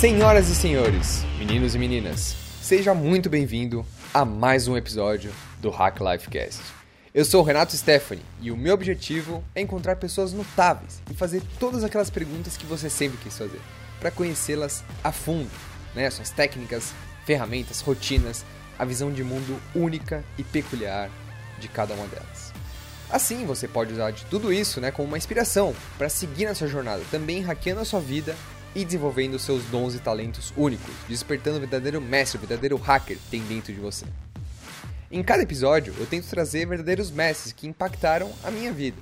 Senhoras e senhores, meninos e meninas, seja muito bem-vindo a mais um episódio do Hack Life Cast. Eu sou o Renato Stephanie e o meu objetivo é encontrar pessoas notáveis e fazer todas aquelas perguntas que você sempre quis fazer, para conhecê-las a fundo, né? Suas técnicas, ferramentas, rotinas, a visão de mundo única e peculiar de cada uma delas. Assim, você pode usar de tudo isso né, como uma inspiração para seguir na sua jornada, também hackeando a sua vida e desenvolvendo seus dons e talentos únicos, despertando o verdadeiro mestre, o verdadeiro hacker que tem dentro de você. Em cada episódio, eu tento trazer verdadeiros mestres que impactaram a minha vida.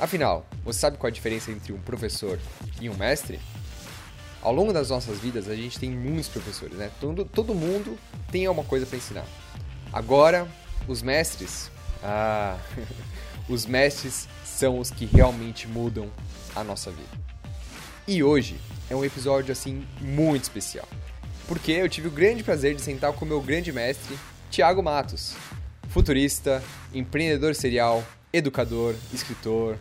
Afinal, você sabe qual a diferença entre um professor e um mestre? Ao longo das nossas vidas, a gente tem muitos professores, né? Todo, todo mundo tem alguma coisa para ensinar. Agora, os mestres. Ah, os mestres são os que realmente mudam a nossa vida. E hoje é um episódio assim muito especial. Porque eu tive o grande prazer de sentar com o meu grande mestre, Tiago Matos, futurista, empreendedor serial, educador, escritor,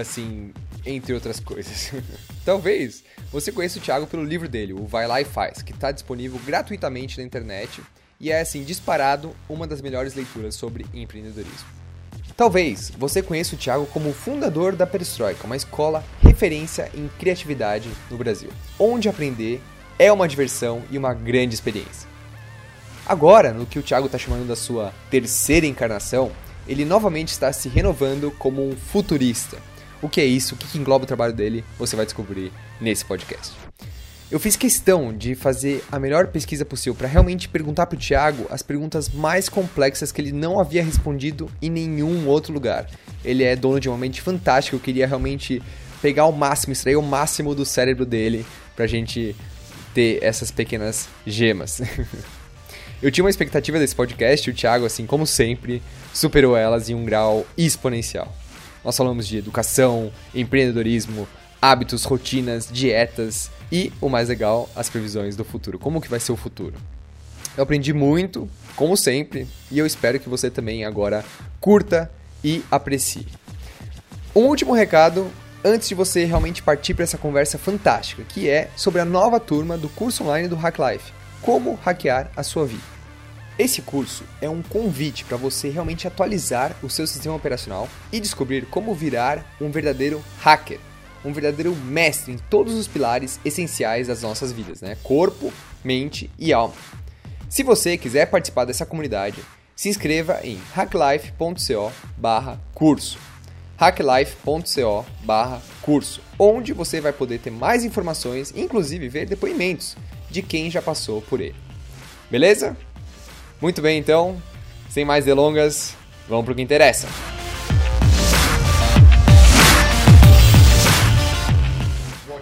assim, entre outras coisas. Talvez você conheça o Thiago pelo livro dele, o Vai Lá e Faz, que está disponível gratuitamente na internet e é, assim, disparado uma das melhores leituras sobre empreendedorismo. Talvez você conheça o Thiago como fundador da Perestroika, uma escola referência em criatividade no Brasil, onde aprender é uma diversão e uma grande experiência. Agora, no que o Thiago está chamando da sua terceira encarnação, ele novamente está se renovando como um futurista. O que é isso? O que engloba o trabalho dele? Você vai descobrir nesse podcast. Eu fiz questão de fazer a melhor pesquisa possível para realmente perguntar para o Thiago as perguntas mais complexas que ele não havia respondido em nenhum outro lugar. Ele é dono de uma mente fantástica, eu queria realmente pegar o máximo, extrair o máximo do cérebro dele para a gente ter essas pequenas gemas. eu tinha uma expectativa desse podcast, o Thiago, assim como sempre, superou elas em um grau exponencial. Nós falamos de educação, empreendedorismo, hábitos, rotinas, dietas e, o mais legal, as previsões do futuro. Como que vai ser o futuro? Eu aprendi muito, como sempre, e eu espero que você também agora curta e aprecie. Um último recado antes de você realmente partir para essa conversa fantástica, que é sobre a nova turma do curso online do Hack Life, como hackear a sua vida. Esse curso é um convite para você realmente atualizar o seu sistema operacional e descobrir como virar um verdadeiro hacker um verdadeiro mestre em todos os pilares essenciais das nossas vidas, né? Corpo, mente e alma. Se você quiser participar dessa comunidade, se inscreva em hacklife.co/curso. hacklife.co/curso, onde você vai poder ter mais informações, inclusive ver depoimentos de quem já passou por ele. Beleza? Muito bem, então, sem mais delongas, vamos para o que interessa.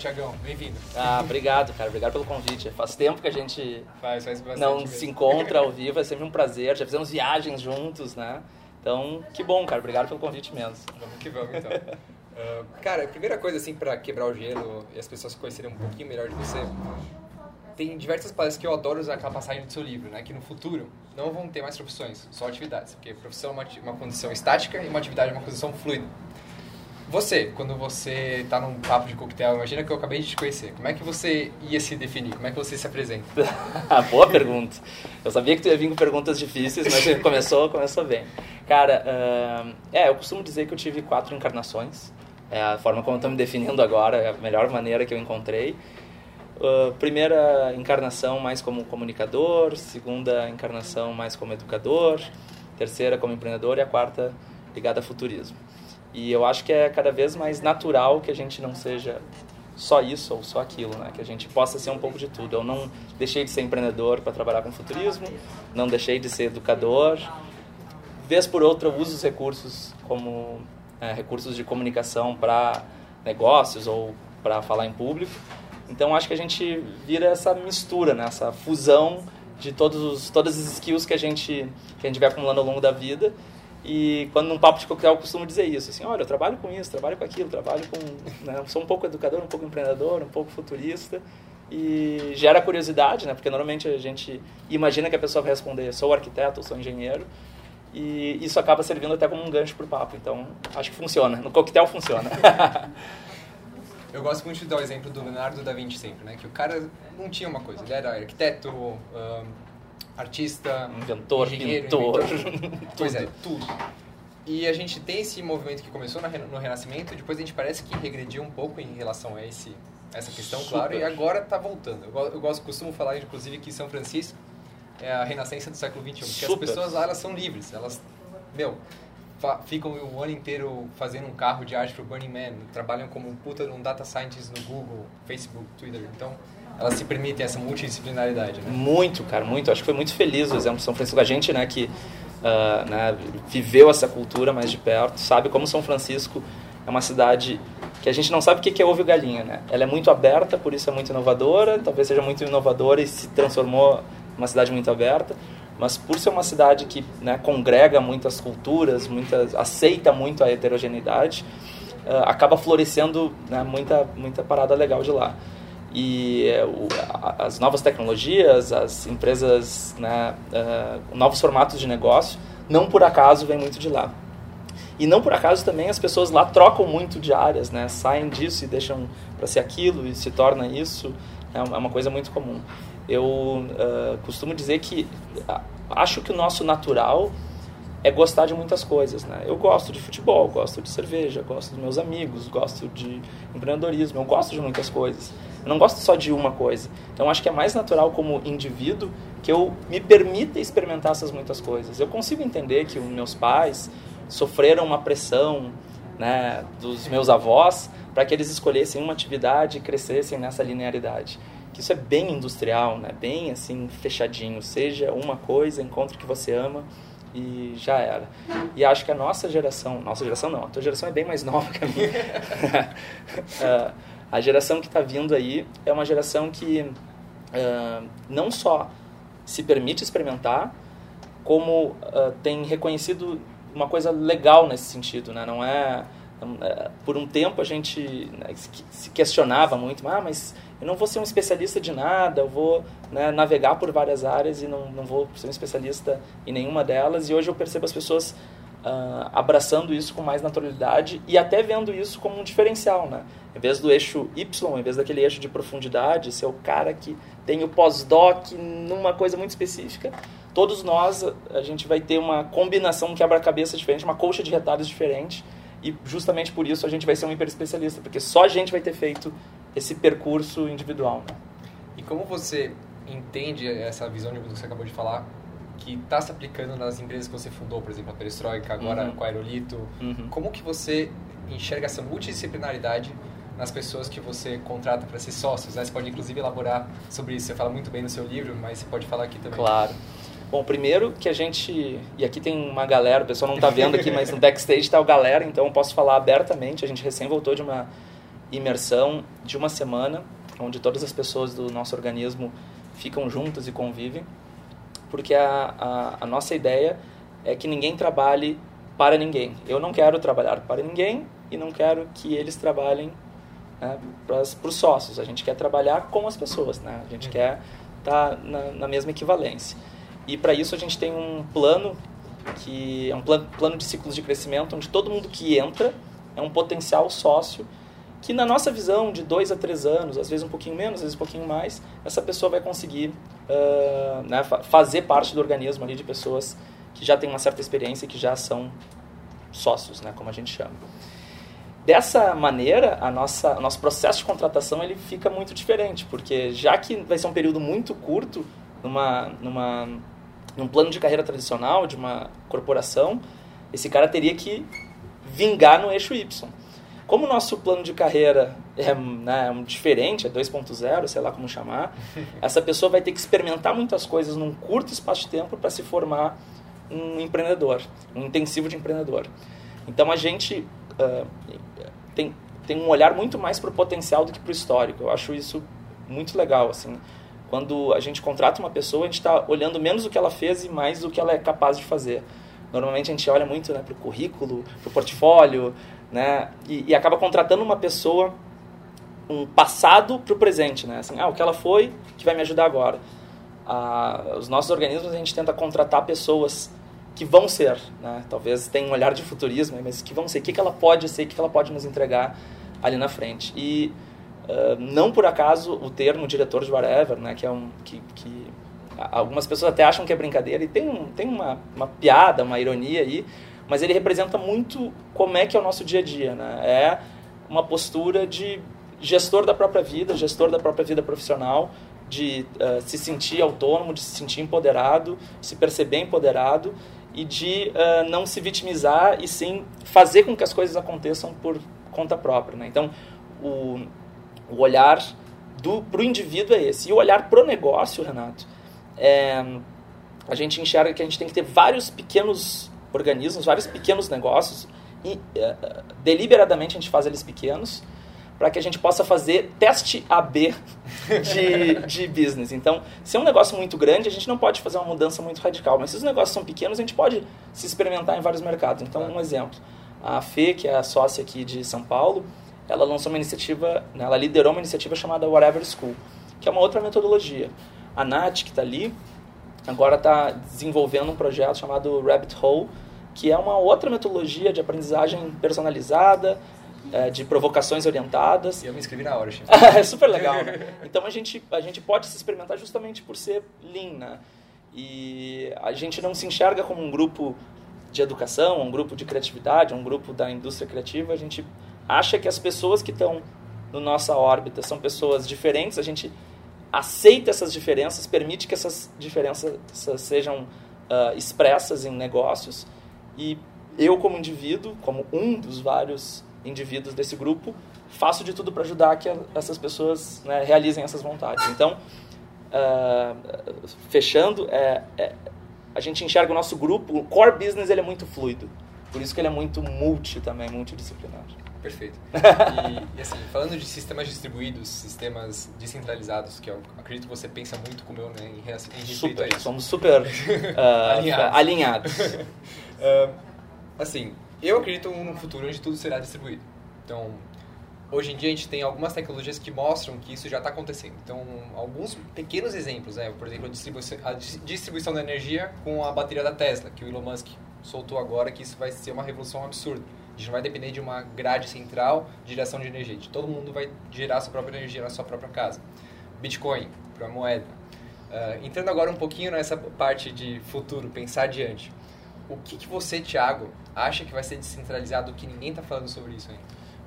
Tiagão, bem-vindo. Ah, obrigado, cara. Obrigado pelo convite. Faz tempo que a gente faz, faz não mesmo. se encontra ao vivo, é sempre um prazer. Já fizemos viagens juntos, né? Então, que bom, cara. Obrigado pelo convite mesmo. Vamos que vamos, então. uh, cara, a primeira coisa, assim, para quebrar o gelo e as pessoas conhecerem um pouquinho melhor de você, tem diversas palestras que eu adoro usar aquela passagem do seu livro, né? Que no futuro não vão ter mais profissões, só atividades. Porque profissão é uma, uma condição estática e uma atividade é uma condição fluida. Você, quando você está num papo de coquetel, imagina que eu acabei de te conhecer. Como é que você ia se definir? Como é que você se apresenta? Boa pergunta. Eu sabia que tu ia vir com perguntas difíceis, mas começou, começou bem. Cara, uh, é, eu costumo dizer que eu tive quatro encarnações. É a forma como eu estou me definindo agora, é a melhor maneira que eu encontrei. Uh, primeira encarnação mais como comunicador, segunda encarnação mais como educador, terceira como empreendedor e a quarta ligada a futurismo. E eu acho que é cada vez mais natural que a gente não seja só isso ou só aquilo, né? Que a gente possa ser um pouco de tudo. Eu não deixei de ser empreendedor para trabalhar com futurismo, não deixei de ser educador. Vez por outra, eu uso os recursos como é, recursos de comunicação para negócios ou para falar em público. Então, acho que a gente vira essa mistura, né? essa fusão de todos os, todas as skills que a gente que a gente vai acumulando ao longo da vida e quando num papo de coquetel eu costumo dizer isso, assim, olha, eu trabalho com isso, trabalho com aquilo, trabalho com, né, sou um pouco educador, um pouco empreendedor, um pouco futurista e gera curiosidade, né? Porque normalmente a gente imagina que a pessoa vai responder, sou arquiteto, sou engenheiro e isso acaba servindo até como um gancho para o papo. Então, acho que funciona. No coquetel funciona. Eu gosto muito de dar o exemplo do Leonardo da Vinci sempre, né? Que o cara não tinha uma coisa, ele era arquiteto, artista, inventor, pintor, inventor, pois é, tudo. E a gente tem esse movimento que começou no Renascimento, depois a gente parece que regrediu um pouco em relação a esse essa questão, Super. claro, e agora está voltando. Eu, eu gosto, costumo falar, inclusive, que São Francisco é a renascença do século XXI, porque as pessoas lá elas são livres, elas, meu, ficam o ano inteiro fazendo um carro de arte pro Burning Man, trabalham como um puta um data scientist no Google, Facebook, Twitter. Então, elas se permitem essa multidisciplinaridade, né? Muito, cara, muito. Acho que foi muito feliz o exemplo de São Francisco. A gente, né, que uh, né, viveu essa cultura mais de perto, sabe como São Francisco é uma cidade que a gente não sabe o que é ovo e galinha, né? Ela é muito aberta, por isso é muito inovadora, talvez seja muito inovadora e se transformou uma cidade muito aberta mas por ser uma cidade que né, congrega muitas culturas, muitas, aceita muito a heterogeneidade, uh, acaba florescendo né, muita, muita parada legal de lá. E uh, as novas tecnologias, as empresas, né, uh, novos formatos de negócio, não por acaso vem muito de lá. E não por acaso também as pessoas lá trocam muito de áreas, né? saem disso e deixam para ser aquilo e se torna isso. É uma coisa muito comum eu uh, costumo dizer que acho que o nosso natural é gostar de muitas coisas, né? Eu gosto de futebol, gosto de cerveja, gosto dos meus amigos, gosto de empreendedorismo, eu gosto de muitas coisas. Eu não gosto só de uma coisa. Então acho que é mais natural como indivíduo que eu me permita experimentar essas muitas coisas. Eu consigo entender que os meus pais sofreram uma pressão, né, dos meus avós para que eles escolhessem uma atividade e crescessem nessa linearidade que isso é bem industrial, né? Bem assim fechadinho, seja uma coisa, encontre o que você ama e já era. E acho que a nossa geração, nossa geração não, a tua geração é bem mais nova que a minha. uh, a geração que está vindo aí é uma geração que uh, não só se permite experimentar, como uh, tem reconhecido uma coisa legal nesse sentido, né? Não é por um tempo a gente né, se questionava muito, ah, mas eu não vou ser um especialista de nada, eu vou né, navegar por várias áreas e não, não vou ser um especialista em nenhuma delas. E hoje eu percebo as pessoas uh, abraçando isso com mais naturalidade e até vendo isso como um diferencial, né? Em vez do eixo Y, em vez daquele eixo de profundidade, ser o cara que tem o pós-doc numa coisa muito específica, todos nós, a gente vai ter uma combinação, um quebra-cabeça diferente, uma colcha de retalhos diferente, e justamente por isso a gente vai ser um hiper especialista, porque só a gente vai ter feito esse percurso individual. Né? E como você entende essa visão que você acabou de falar, que está se aplicando nas empresas que você fundou, por exemplo, a Perestroika, agora uhum. com a Aerolito, uhum. como que você enxerga essa multidisciplinaridade nas pessoas que você contrata para ser sócios? Né? Você pode, inclusive, elaborar sobre isso. Você fala muito bem no seu livro, mas você pode falar aqui também. Claro. Bom, primeiro que a gente. E aqui tem uma galera, o pessoal não está vendo aqui, mas no backstage está o galera, então eu posso falar abertamente. A gente recém voltou de uma imersão de uma semana, onde todas as pessoas do nosso organismo ficam juntas e convivem, porque a, a, a nossa ideia é que ninguém trabalhe para ninguém. Eu não quero trabalhar para ninguém e não quero que eles trabalhem né, para os sócios. A gente quer trabalhar com as pessoas, né? a gente uhum. quer estar tá na, na mesma equivalência. E para isso a gente tem um plano que é um plano, plano de ciclos de crescimento onde todo mundo que entra é um potencial sócio que na nossa visão de dois a três anos, às vezes um pouquinho menos, às vezes um pouquinho mais, essa pessoa vai conseguir uh, né, fazer parte do organismo ali de pessoas que já têm uma certa experiência e que já são sócios, né, como a gente chama. Dessa maneira, a nossa, o nosso processo de contratação ele fica muito diferente, porque já que vai ser um período muito curto numa, numa, num plano de carreira tradicional de uma corporação, esse cara teria que vingar no eixo Y. Como o nosso plano de carreira é né, diferente, é 2.0, sei lá como chamar, essa pessoa vai ter que experimentar muitas coisas num curto espaço de tempo para se formar um empreendedor, um intensivo de empreendedor. Então a gente uh, tem, tem um olhar muito mais para o potencial do que para o histórico. Eu acho isso muito legal. Assim, quando a gente contrata uma pessoa, a gente está olhando menos o que ela fez e mais o que ela é capaz de fazer. Normalmente a gente olha muito né, para o currículo, para o portfólio, né? E, e, acaba contratando uma pessoa, um passado para o presente, né? Assim, ah, o que ela foi que vai me ajudar agora. Ah, os nossos organismos a gente tenta contratar pessoas que vão ser, né? Talvez tenha um olhar de futurismo, mas que vão ser. O que, que ela pode ser, o que, que ela pode nos entregar ali na frente. E uh, não por acaso o termo diretor de whatever, né, que é um que, que algumas pessoas até acham que é brincadeira e tem, um, tem uma, uma piada, uma ironia aí, mas ele representa muito como é que é o nosso dia a dia, né? É uma postura de gestor da própria vida, gestor da própria vida profissional, de uh, se sentir autônomo, de se sentir empoderado, se perceber empoderado e de uh, não se vitimizar e sim fazer com que as coisas aconteçam por conta própria. Né? Então, o, o olhar para o indivíduo é esse. E o olhar para o negócio, Renato, é, a gente enxerga que a gente tem que ter vários pequenos organismos, vários pequenos negócios, e uh, deliberadamente a gente faz eles pequenos, para que a gente possa fazer teste AB de, de business. Então, se é um negócio muito grande, a gente não pode fazer uma mudança muito radical, mas se os negócios são pequenos, a gente pode se experimentar em vários mercados. Então, um exemplo, a Fê, que é a sócia aqui de São Paulo, ela lançou uma iniciativa, né, ela liderou uma iniciativa chamada Whatever School, que é uma outra metodologia. A Nath, que está ali, agora está desenvolvendo um projeto chamado Rabbit Hole, que é uma outra metodologia de aprendizagem personalizada, é, de provocações orientadas. E eu me inscrevi na hora, É super legal. Né? Então a gente, a gente pode se experimentar justamente por ser lean, né? E a gente não se enxerga como um grupo de educação, um grupo de criatividade, um grupo da indústria criativa. A gente acha que as pessoas que estão na nossa órbita são pessoas diferentes. A gente aceita essas diferenças, permite que essas diferenças sejam uh, expressas em negócios. E eu, como indivíduo, como um dos vários indivíduos desse grupo, faço de tudo para ajudar que essas pessoas né, realizem essas vontades. Então, uh, fechando, é, é, a gente enxerga o nosso grupo, o core business ele é muito fluido. Por isso que ele é muito multi também, multidisciplinar. Perfeito. E, e, assim, falando de sistemas distribuídos, sistemas descentralizados, que eu acredito que você pensa muito como eu, né, em, em super, Somos super uh, alinhados. alinhados. uh, assim, eu acredito num futuro onde tudo será distribuído. Então, hoje em dia a gente tem algumas tecnologias que mostram que isso já está acontecendo. Então, alguns pequenos exemplos, né? por exemplo, a distribuição, a distribuição da energia com a bateria da Tesla, que o Elon Musk soltou agora, que isso vai ser uma revolução absurda. A gente não vai depender de uma grade central de geração de energia. Todo mundo vai gerar sua própria energia na sua própria casa. Bitcoin, para moeda. Uh, entrando agora um pouquinho nessa parte de futuro, pensar adiante. O que, que você, Thiago, acha que vai ser descentralizado que ninguém está falando sobre isso ainda?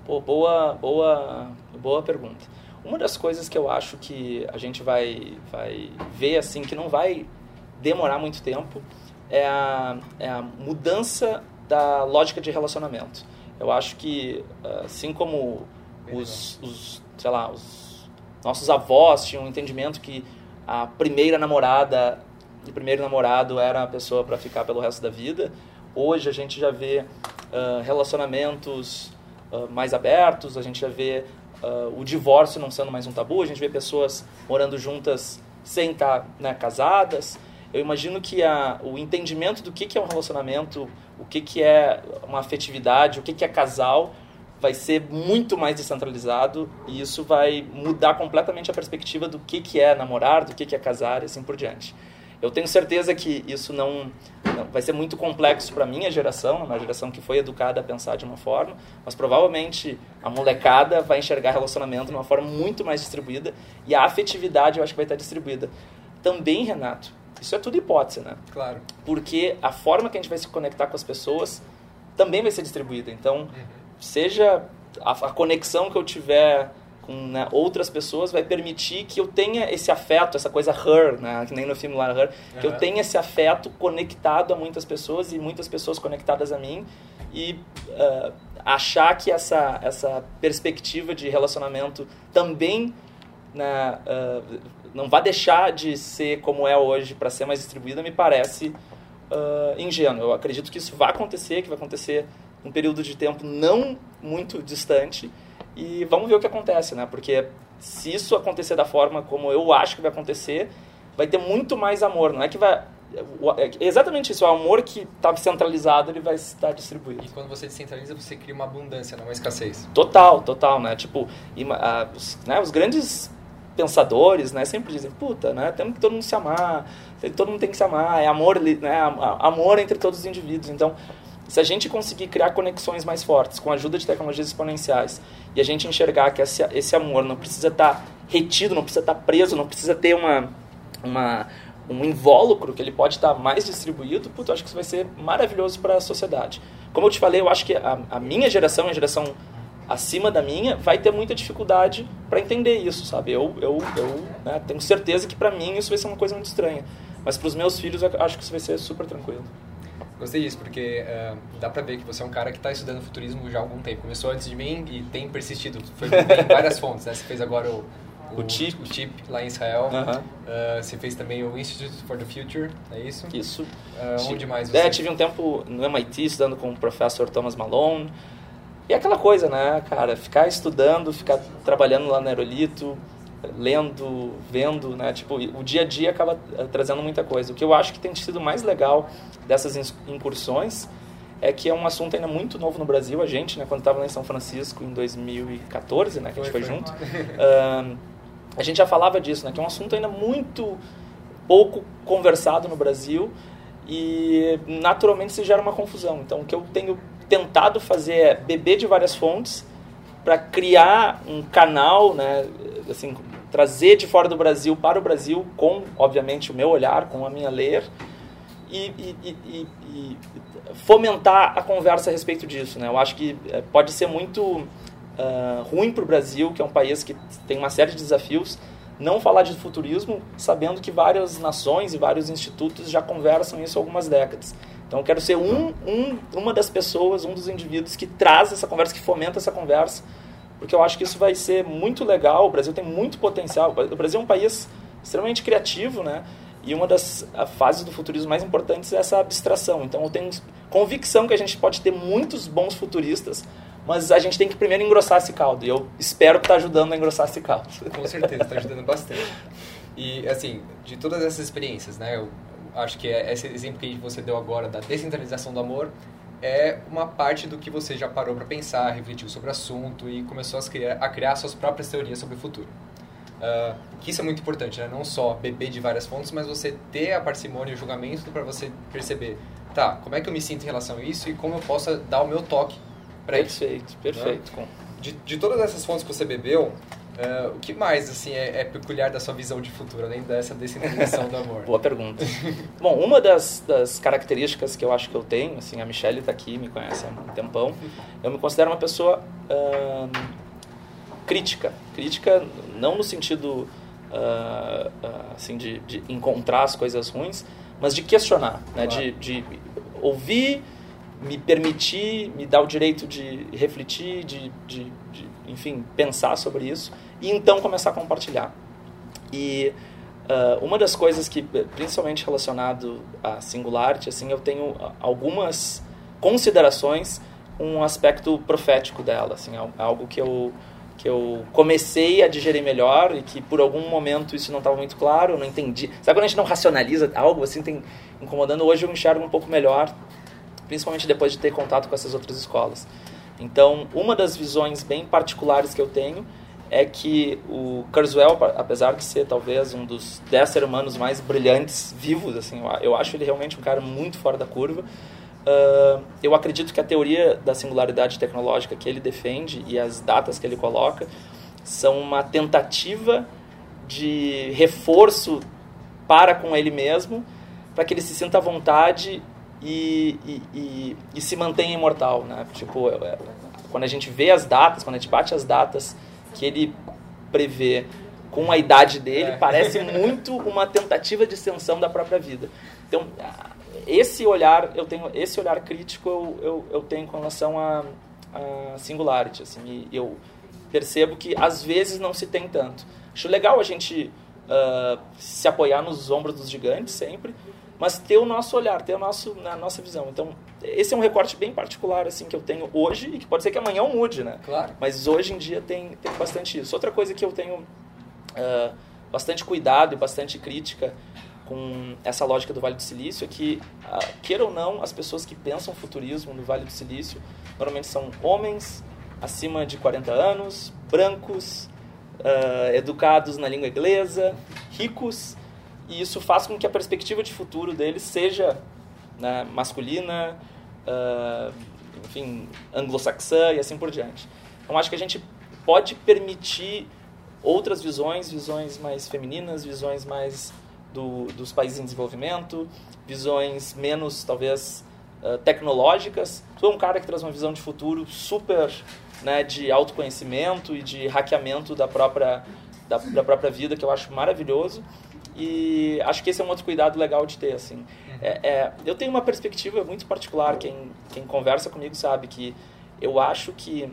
Pô, boa, boa, boa pergunta. Uma das coisas que eu acho que a gente vai, vai ver assim que não vai demorar muito tempo é a, é a mudança da lógica de relacionamento. Eu acho que assim como os, os, sei lá, os nossos avós tinham um entendimento que a primeira namorada, o primeiro namorado era a pessoa para ficar pelo resto da vida, Hoje a gente já vê uh, relacionamentos uh, mais abertos, a gente já vê uh, o divórcio não sendo mais um tabu, a gente vê pessoas morando juntas sem estar né, casadas. Eu imagino que a, o entendimento do que, que é um relacionamento, o que, que é uma afetividade, o que, que é casal, vai ser muito mais descentralizado e isso vai mudar completamente a perspectiva do que, que é namorar, do que, que é casar e assim por diante. Eu tenho certeza que isso não, não vai ser muito complexo para minha geração, uma geração que foi educada a pensar de uma forma, mas provavelmente a molecada vai enxergar relacionamento de uma forma muito mais distribuída e a afetividade eu acho que vai estar distribuída. Também, Renato, isso é tudo hipótese, né? Claro. Porque a forma que a gente vai se conectar com as pessoas também vai ser distribuída. Então, uhum. seja a, a conexão que eu tiver com né, outras pessoas vai permitir que eu tenha esse afeto, essa coisa her, né, que nem no filme lá Her, que eu tenha esse afeto conectado a muitas pessoas e muitas pessoas conectadas a mim e uh, achar que essa, essa perspectiva de relacionamento também né, uh, não vai deixar de ser como é hoje para ser mais distribuída me parece uh, ingênuo. Eu acredito que isso vai acontecer, que vai acontecer num período de tempo não muito distante e vamos ver o que acontece, né? Porque se isso acontecer da forma como eu acho que vai acontecer, vai ter muito mais amor. Não é que vai é exatamente isso, o amor que está centralizado, ele vai estar distribuído. E quando você descentraliza, você cria uma abundância, não uma escassez. Total, total, né? Tipo, os, né, os grandes pensadores, né, sempre dizem, puta, né, temos que todo mundo se amar, todo mundo tem que se amar, é amor, né, amor entre todos os indivíduos. Então, Se a gente conseguir criar conexões mais fortes com a ajuda de tecnologias exponenciais e a gente enxergar que esse, esse amor não precisa estar tá retido, não precisa estar tá preso, não precisa ter uma, uma, um invólucro, que ele pode estar tá mais distribuído, puto, eu acho que isso vai ser maravilhoso para a sociedade. Como eu te falei, eu acho que a, a minha geração, a geração acima da minha, vai ter muita dificuldade para entender isso, sabe? Eu, eu, eu né, tenho certeza que para mim isso vai ser uma coisa muito estranha. Mas para os meus filhos, eu acho que isso vai ser super tranquilo. Gostei disso, porque uh, dá pra ver que você é um cara que está estudando futurismo já há algum tempo. Começou antes de mim e tem persistido. Foi em várias fontes, né? Você fez agora o, o, o, chip. o chip lá em Israel. Uh -huh. uh, você fez também o Institute for the Future, é isso? Isso. Uh, onde mais você... É, tive um tempo no MIT estudando com o professor Thomas Malone. E aquela coisa, né, cara? Ficar estudando, ficar trabalhando lá no Aerolito, lendo, vendo, né? Tipo, o dia a dia acaba eh, trazendo muita coisa. O que eu acho que tem sido mais legal dessas incursões é que é um assunto ainda muito novo no Brasil. A gente, né, quando estava lá em São Francisco em 2014, né, que a gente foi, foi junto, uh, a gente já falava disso, né, que é um assunto ainda muito pouco conversado no Brasil e naturalmente se gera uma confusão. Então, o que eu tenho tentado fazer é beber de várias fontes para criar um canal, né, assim, trazer de fora do Brasil para o Brasil com, obviamente, o meu olhar, com a minha ler e, e, e, e fomentar a conversa a respeito disso. Né? Eu acho que eh, pode ser muito uh, ruim para o Brasil, que é um país que tem uma série de desafios, não falar de futurismo, sabendo que várias nações e vários institutos já conversam isso há algumas décadas. Então, quero ser um, um, uma das pessoas, um dos indivíduos que traz essa conversa, que fomenta essa conversa, porque eu acho que isso vai ser muito legal. O Brasil tem muito potencial. O Brasil é um país extremamente criativo, né? E uma das fases do futurismo mais importantes é essa abstração. Então, eu tenho convicção que a gente pode ter muitos bons futuristas, mas a gente tem que primeiro engrossar esse caldo. E eu espero que está ajudando a engrossar esse caldo. Com certeza, está ajudando bastante. E, assim, de todas essas experiências, né? Eu acho que é esse exemplo que você deu agora da descentralização do amor é uma parte do que você já parou para pensar, refletiu sobre o assunto e começou a criar, a criar suas próprias teorias sobre o futuro. Uh, que isso é muito importante, né? Não só beber de várias fontes, mas você ter a parcimônia e o julgamento para você perceber, tá, como é que eu me sinto em relação a isso e como eu posso dar o meu toque para isso. Perfeito, perfeito. Né? De, de todas essas fontes que você bebeu, Uh, o que mais assim é, é, peculiar da sua visão de futuro, além dessa descentralização do amor? Boa pergunta. Bom, uma das, das, características que eu acho que eu tenho, assim, a Michelle está aqui, me conhece há um tempão, eu me considero uma pessoa uh, crítica. Crítica não no sentido uh, assim de, de, encontrar as coisas ruins, mas de questionar, né? Claro. de, de ouvir, me permitir, me dar o direito de refletir, de, de, de enfim, pensar sobre isso e então começar a compartilhar. E uh, uma das coisas que, principalmente relacionado a Singularity, assim, eu tenho algumas considerações um aspecto profético dela, assim, algo que eu que eu comecei a digerir melhor e que por algum momento isso não estava muito claro, eu não entendi. Sabe quando a gente não racionaliza algo assim, tem incomodando? Hoje eu enxergo um pouco melhor, principalmente depois de ter contato com essas outras escolas. Então, uma das visões bem particulares que eu tenho é que o Kurzweil, apesar de ser talvez um dos dez seres humanos mais brilhantes vivos, assim, eu acho ele realmente um cara muito fora da curva. Uh, eu acredito que a teoria da singularidade tecnológica que ele defende e as datas que ele coloca são uma tentativa de reforço para com ele mesmo, para que ele se sinta à vontade e, e, e, e se mantenha imortal, né? Tipo, é, é, quando a gente vê as datas, quando a gente bate as datas que ele prevê com a idade dele, é. parece muito uma tentativa de extensão da própria vida. Então, esse olhar, eu tenho esse olhar crítico eu, eu, eu tenho com relação a, a singularity, assim, eu percebo que às vezes não se tem tanto. Acho legal a gente uh, se apoiar nos ombros dos gigantes sempre, mas ter o nosso olhar, ter o nosso, a nossa visão. Então, esse é um recorte bem particular assim que eu tenho hoje e que pode ser que amanhã eu mude, né? Claro. Mas hoje em dia tem, tem bastante isso. Outra coisa que eu tenho uh, bastante cuidado e bastante crítica com essa lógica do Vale do Silício é que, uh, queira ou não, as pessoas que pensam futurismo no Vale do Silício normalmente são homens acima de 40 anos, brancos, uh, educados na língua inglesa, ricos e isso faz com que a perspectiva de futuro deles seja né, masculina, uh, enfim, anglo-saxã e assim por diante. Então acho que a gente pode permitir outras visões, visões mais femininas, visões mais do, dos países em desenvolvimento, visões menos, talvez, uh, tecnológicas. Tu é um cara que traz uma visão de futuro super né, de autoconhecimento e de hackeamento da própria, da, da própria vida, que eu acho maravilhoso. E acho que esse é um outro cuidado legal de ter, assim. Uhum. É, é, eu tenho uma perspectiva muito particular, quem, quem conversa comigo sabe que eu acho que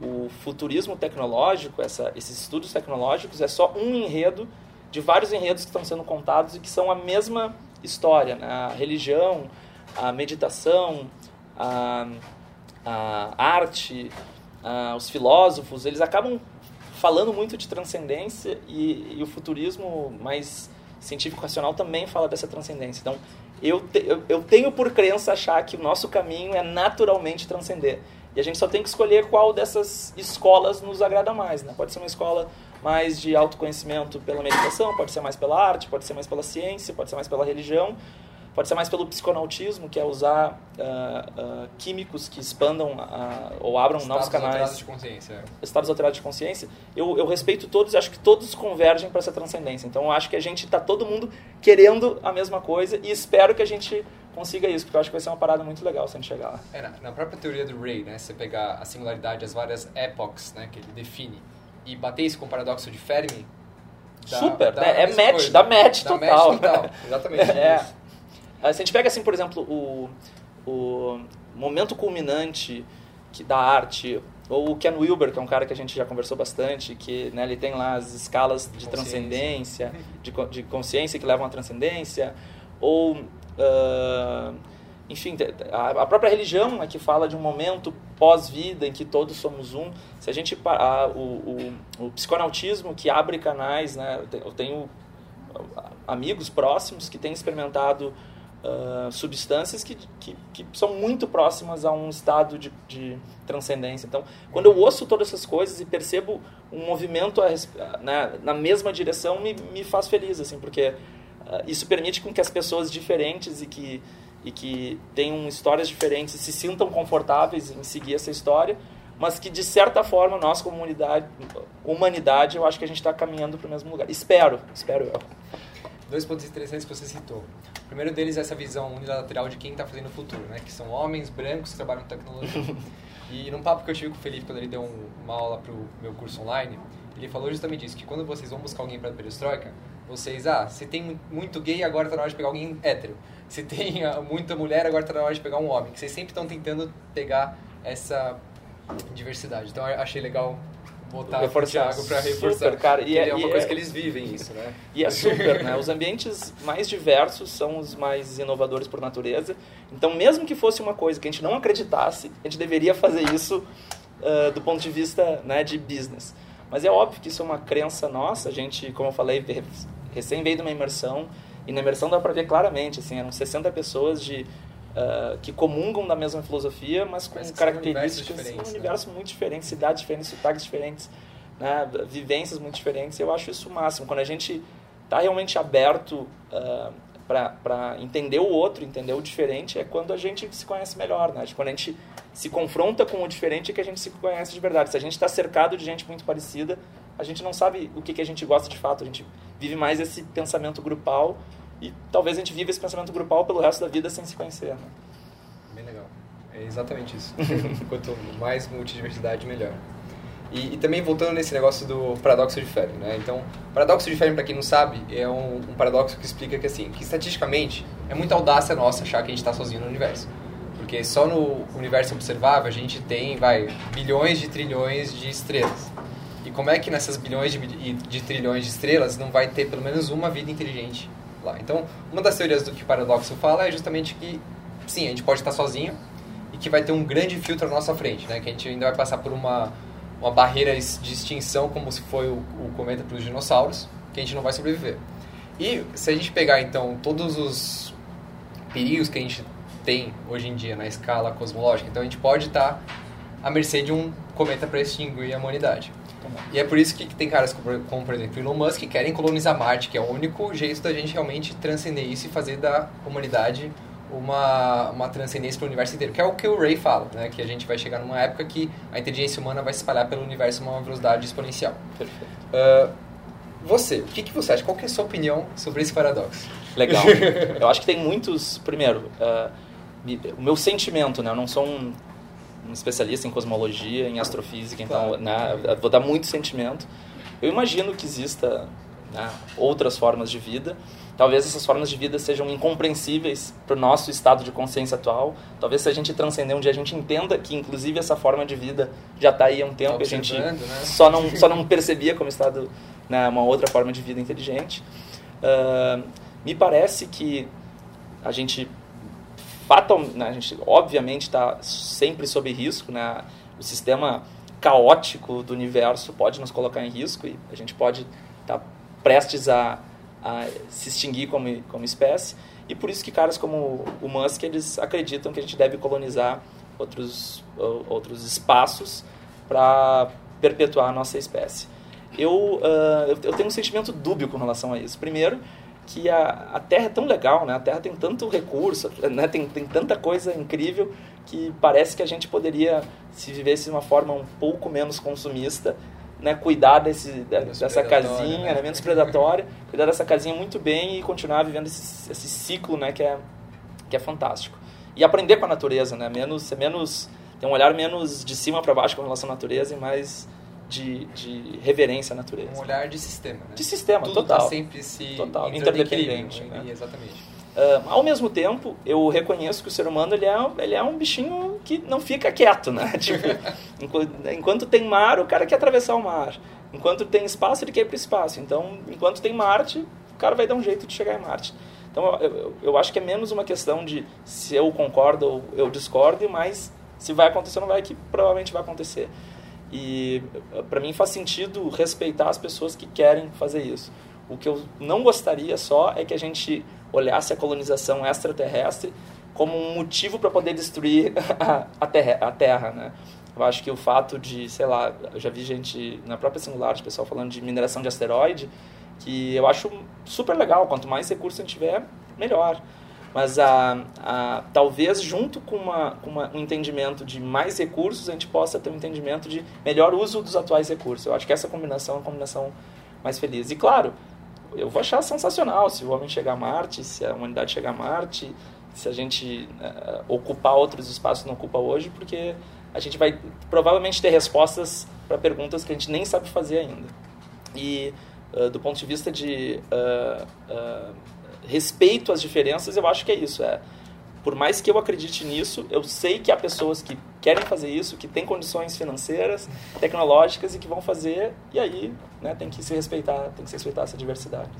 o futurismo tecnológico, essa, esses estudos tecnológicos, é só um enredo de vários enredos que estão sendo contados e que são a mesma história. Né? A religião, a meditação, a, a arte, a, os filósofos, eles acabam falando muito de transcendência e, e o futurismo mais científico-racional também fala dessa transcendência. Então, eu, te, eu, eu tenho por crença achar que o nosso caminho é naturalmente transcender. E a gente só tem que escolher qual dessas escolas nos agrada mais. Né? Pode ser uma escola mais de autoconhecimento pela meditação, pode ser mais pela arte, pode ser mais pela ciência, pode ser mais pela religião, pode ser mais pelo psiconautismo, que é usar uh, uh, químicos que expandam uh, ou abram Estados novos canais. Alterados de consciência. É. Estados alterados de consciência. Eu, eu respeito todos e acho que todos convergem para essa transcendência. Então eu acho que a gente está todo mundo querendo a mesma coisa e espero que a gente consiga isso, porque eu acho que vai ser uma parada muito legal se a gente chegar lá. É, na, na, própria teoria do Ray, né, você pegar a singularidade, as várias epochs né, que ele define, e bater isso com o paradoxo de Fermi... Dá, Super, dá né? é match, coisa. dá match dá total. Match total. Exatamente. é. Se a gente pega, assim, por exemplo, o, o momento culminante da arte, ou o Ken Wilber, que é um cara que a gente já conversou bastante, que né, ele tem lá as escalas de transcendência, de, de consciência que levam à transcendência, ou Uh, enfim, a própria religião é que fala de um momento pós-vida em que todos somos um. Se a gente o, o, o, psiconautismo que abre canais, né? Eu tenho amigos próximos que têm experimentado uh, substâncias que, que, que, são muito próximas a um estado de, de, transcendência. Então, quando eu ouço todas essas coisas e percebo um movimento a, né, na mesma direção, me, me faz feliz, assim, porque ah, isso permite com que as pessoas diferentes e que, e que tenham histórias diferentes se sintam confortáveis em seguir essa história, mas que de certa forma nós como humanidade, humanidade eu acho que a gente está caminhando para o mesmo lugar. Espero, espero eu. Dois pontos interessantes que você citou. O primeiro deles é essa visão unilateral de quem está fazendo o futuro, né? que são homens brancos que trabalham com tecnologia. e num papo que eu tive com o Felipe quando ele deu uma aula para o meu curso online, ele falou justamente isso, que quando vocês vão buscar alguém para a perestroika, vocês, ah, se tem muito gay, agora está na hora de pegar alguém hétero. Se tem ah, muita mulher, agora está na hora de pegar um homem. Que vocês sempre estão tentando pegar essa diversidade. Então, eu achei legal botar o Thiago para reforçar. Super, cara. E é, é, uma coisa é, que eles vivem isso, né? E é super, né? Os ambientes mais diversos são os mais inovadores por natureza. Então, mesmo que fosse uma coisa que a gente não acreditasse, a gente deveria fazer isso uh, do ponto de vista né, de business. Mas é óbvio que isso é uma crença nossa. A gente, como eu falei, recém veio de uma imersão e na imersão dá para ver claramente, assim, eram 60 pessoas de uh, que comungam da mesma filosofia, mas com características, um universo né? muito diferente, cidades diferentes, sotaques diferentes, né, vivências muito diferentes. Eu acho isso o máximo. Quando a gente está realmente aberto uh, para entender o outro, entender o diferente, é quando a gente se conhece melhor, né? Quando a gente se confronta com o diferente é que a gente se conhece de verdade. Se a gente está cercado de gente muito parecida, a gente não sabe o que, que a gente gosta de fato. A gente vive mais esse pensamento grupal e talvez a gente viva esse pensamento grupal pelo resto da vida sem se conhecer. Né? Bem legal. É exatamente isso. Quanto mais multidiversidade, melhor. E, e, também voltando nesse negócio do paradoxo de Fermi, né? Então, paradoxo de Fermi, para quem não sabe, é um, um, paradoxo que explica que assim, que estatisticamente é muita audácia nossa achar que a gente está sozinho no universo, porque só no universo observável a gente tem, vai, bilhões de trilhões de estrelas. E como é que nessas bilhões de, de trilhões de estrelas não vai ter pelo menos uma vida inteligente lá? Então, uma das teorias do que o paradoxo fala é justamente que, sim, a gente pode estar sozinho e que vai ter um grande filtro à nossa frente, né? Que a gente ainda vai passar por uma uma barreira de extinção, como se foi o, o cometa para os dinossauros, que a gente não vai sobreviver. E se a gente pegar então todos os perigos que a gente tem hoje em dia na escala cosmológica, então a gente pode estar à mercê de um cometa para extinguir a humanidade. E é por isso que tem caras como, como, por exemplo, Elon Musk que querem colonizar Marte, que é o único jeito da gente realmente transcender isso e fazer da humanidade uma, uma transcendência para o universo inteiro, que é o que o Ray fala, né? que a gente vai chegar numa época que a inteligência humana vai se espalhar pelo universo a uma velocidade exponencial. Perfeito. Uh, você, o que, que você acha? Qual que é a sua opinião sobre esse paradoxo? Legal. Eu acho que tem muitos... Primeiro, uh, o meu sentimento, né? Eu não sou um, um especialista em cosmologia, em astrofísica, então né, vou dar muito sentimento. Eu imagino que exista né, outras formas de vida. Talvez essas formas de vida sejam incompreensíveis para o nosso estado de consciência atual. Talvez se a gente transcender um dia, a gente entenda que, inclusive, essa forma de vida já está aí há um tempo tá e a gente né? só, não, só não percebia como estado né, uma outra forma de vida inteligente. Uh, me parece que a gente fatal, né, a gente obviamente está sempre sob risco, né? O sistema caótico do universo pode nos colocar em risco e a gente pode estar tá prestes a, a, se extinguir como, como espécie. E por isso que caras como o Musk, eles acreditam que a gente deve colonizar outros, outros espaços para perpetuar a nossa espécie. Eu, uh, eu tenho um sentimento dúbio com relação a isso. Primeiro, que a, a Terra é tão legal, né? A Terra tem tanto recurso, né? tem, tem tanta coisa incrível que parece que a gente poderia, se vivesse de uma forma um pouco menos consumista, né? cuidar desse, dessa casinha, né? né? menos predatória, cuidar dessa casinha muito bem e continuar vivendo esse, esse ciclo né? que, é, que é fantástico. E aprender com a natureza, né? menos, ser menos, ter um olhar menos de cima para baixo com relação à natureza e mais de, de reverência à natureza. Um olhar de sistema, né? De sistema, Tudo total. Tá sempre se total, interdependente. Né? Exatamente. Uh, ao mesmo tempo, eu reconheço que o ser humano ele é, ele é um bichinho que não fica quieto, né? Tipo, enquanto, enquanto tem mar, o cara quer atravessar o mar. Enquanto tem espaço, ele quer ir para o espaço. Então, enquanto tem Marte, o cara vai dar um jeito de chegar em Marte. Então, eu, eu, eu acho que é menos uma questão de se eu concordo ou eu discordo, mas se vai acontecer ou não vai, que provavelmente vai acontecer. E para mim faz sentido respeitar as pessoas que querem fazer isso. O que eu não gostaria só é que a gente olhasse a colonização extraterrestre como um motivo para poder destruir a, a, terra, a Terra, né? Eu acho que o fato de, sei lá, eu já vi gente na própria Singular, de pessoal falando de mineração de asteroide, que eu acho super legal. Quanto mais recurso a gente tiver, melhor. Mas a, a, talvez junto com, uma, com uma, um entendimento de mais recursos, a gente possa ter um entendimento de melhor uso dos atuais recursos. Eu acho que essa combinação é a combinação mais feliz. E claro, eu vou achar sensacional se o homem chegar a Marte, se a humanidade chegar a Marte, se a gente uh, ocupar outros espaços que não ocupa hoje, porque a gente vai provavelmente ter respostas para perguntas que a gente nem sabe fazer ainda. E uh, do ponto de vista de uh, respeito às diferenças, eu acho que é isso. É, por mais que eu acredite nisso, eu sei que há pessoas que querem fazer isso, que têm condições financeiras, tecnológicas e que vão fazer, e aí né, tem que se respeitar, tem que se respeitar essa diversidade.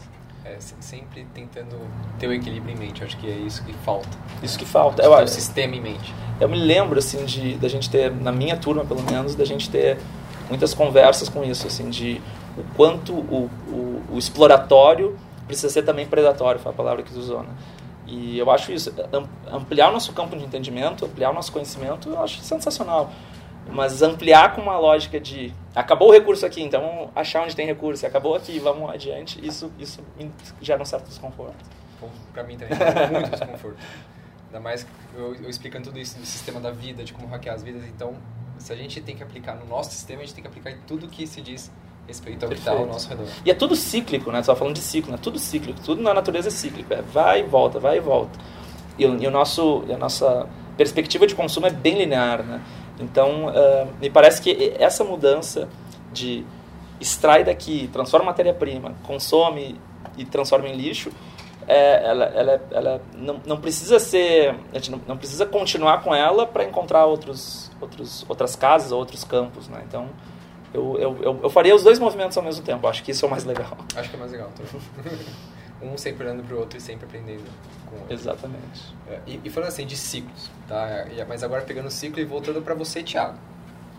É, sempre tentando ter o equilíbrio em mente, acho que é isso que falta. Isso que falta. É o sistema em mente. Eu me lembro, assim, de da gente ter, na minha turma pelo menos, da gente ter muitas conversas com isso, assim, de o quanto o, o, o exploratório precisa ser também predatório, foi a palavra que usou, né? E eu acho isso, ampliar o nosso campo de entendimento, ampliar o nosso conhecimento, eu acho sensacional. Mas ampliar com uma lógica de acabou o recurso aqui, então achar onde tem recurso, acabou aqui, vamos adiante, isso, isso gera um certo desconforto. Para mim também, muito desconforto. Ainda mais eu, eu, explicando tudo isso do sistema da vida, de como hackear as vidas, então se a gente tem que aplicar no nosso sistema, a gente tem que aplicar em tudo que se diz respeito ao que está ao nosso redor. E é tudo cíclico, né? Estava falando de ciclo, né? Tudo cíclico, tudo na natureza é cíclico, é vai e volta, vai e volta. E, e o nosso, e a nossa perspectiva de consumo é bem linear, né? Então, uh, me parece que essa mudança de extrai daqui, transforma matéria-prima, consome e transforma em lixo, é, ela, ela, ela não, não precisa ser, a gente não, não precisa continuar com ela para encontrar outros, outros, outras casas, outros campos, né? Então, eu, eu, eu, eu, faria os dois movimentos ao mesmo tempo. Acho que isso é o mais legal. Acho que é mais legal. um sempre olhando para o outro e sempre aprendendo com o outro. Exatamente. É, e, e, falando assim de ciclos, tá? Mas agora pegando o ciclo e voltando para você, Thiago.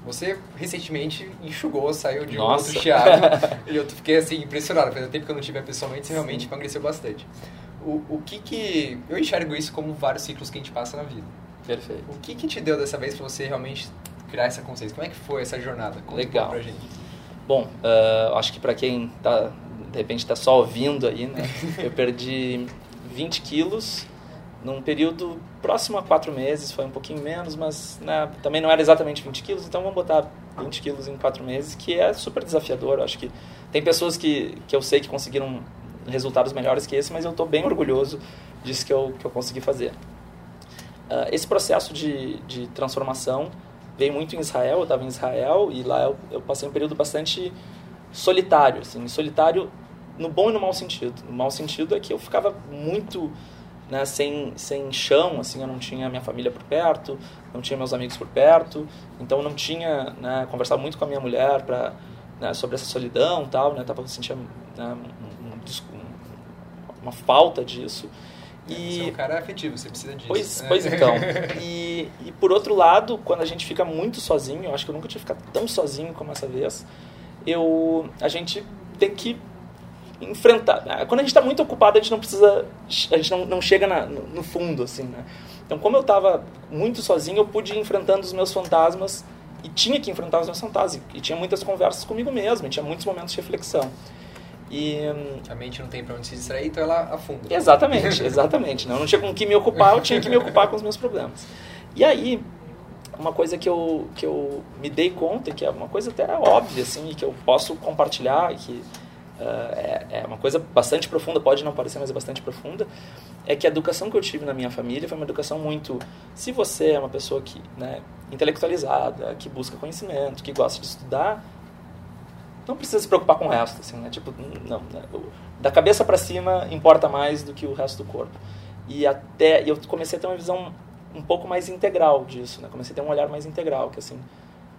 Você recentemente enxugou, saiu de Nossa. um outro Thiago. e eu fiquei assim impressionado. Faz tempo que eu não tive pessoalmente, você realmente emagreceu bastante. O, o que que... Eu enxergo isso como vários ciclos que a gente passa na vida. Perfeito. O que que te deu dessa vez para você realmente criar essa consciência? Como é que foi essa jornada? Conta Legal. gente. Bom, uh, acho que para quem tá, de repente está só ouvindo aí, né? eu perdi 20 quilos num período próximo a quatro meses, foi um pouquinho menos, mas né, também não era exatamente 20 quilos, então vamos botar 20 quilos em quatro meses, que é super desafiador. Eu acho que tem pessoas que, que eu sei que conseguiram resultados melhores que esse, mas eu estou bem orgulhoso disso que eu, que eu consegui fazer. Uh, esse processo de, de transformação veio muito em Israel, eu estava em Israel e lá eu, eu, passei um período bastante solitário, assim, solitário no bom e no mau sentido. No mau sentido é que eu ficava muito né, sem, sem chão, assim, eu não tinha minha família por perto, não tinha meus amigos por perto, então não tinha, né, conversava muito com a minha mulher para né, sobre essa solidão tal, né, tava sentindo né, um, um, uma falta disso. E... Você é um cara afetivo, você precisa disso. Pois, né? pois então. E, e por outro lado, quando a gente fica muito sozinho, eu acho que eu nunca tinha ficado tão sozinho como essa vez, eu, a gente tem que enfrentar. Né? Quando a gente está muito ocupado, a gente não precisa, a gente não, não chega na, no, no, fundo, assim, né? Então, como eu estava muito sozinho, eu pude ir enfrentando os meus fantasmas e tinha que enfrentar os meus fantasmas. E tinha muitas conversas comigo mesmo, tinha muitos momentos de reflexão. E, a mente não tem para onde se distrair, então ela afunda. Exatamente, exatamente. Não, eu não tinha com que me ocupar, eu tinha que me ocupar com os meus problemas. E aí, uma coisa que eu, que eu me dei conta, que é uma coisa até óbvia, assim, que eu posso compartilhar, que uh, é, é, uma coisa bastante profunda, pode não parecer, mas é bastante profunda, é que a educação que eu tive na minha família foi uma educação muito... Se você é uma pessoa que, né, intelectualizada, que busca conhecimento, que gosta de estudar, não precisa se preocupar com o resto, assim, né? Tipo, não, né? da cabeça para cima importa mais do que o resto do corpo. E até eu comecei a ter uma visão um pouco mais integral disso, né? Comecei a ter um olhar mais integral, que assim,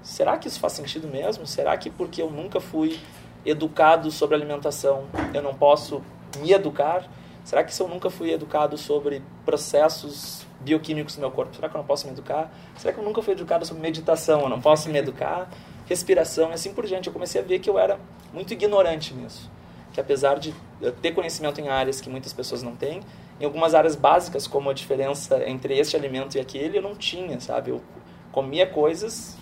será que isso faz sentido mesmo? Será que porque eu nunca fui educado sobre alimentação, eu não posso me educar? Será que se eu nunca fui educado sobre processos bioquímicos do meu corpo, será que eu não posso me educar? Será que eu nunca fui educado sobre meditação, eu não posso me educar? Respiração e assim por diante. Eu comecei a ver que eu era muito ignorante nisso. Que apesar de ter conhecimento em áreas que muitas pessoas não têm, em algumas áreas básicas, como a diferença entre este alimento e aquele, eu não tinha, sabe? Eu comia coisas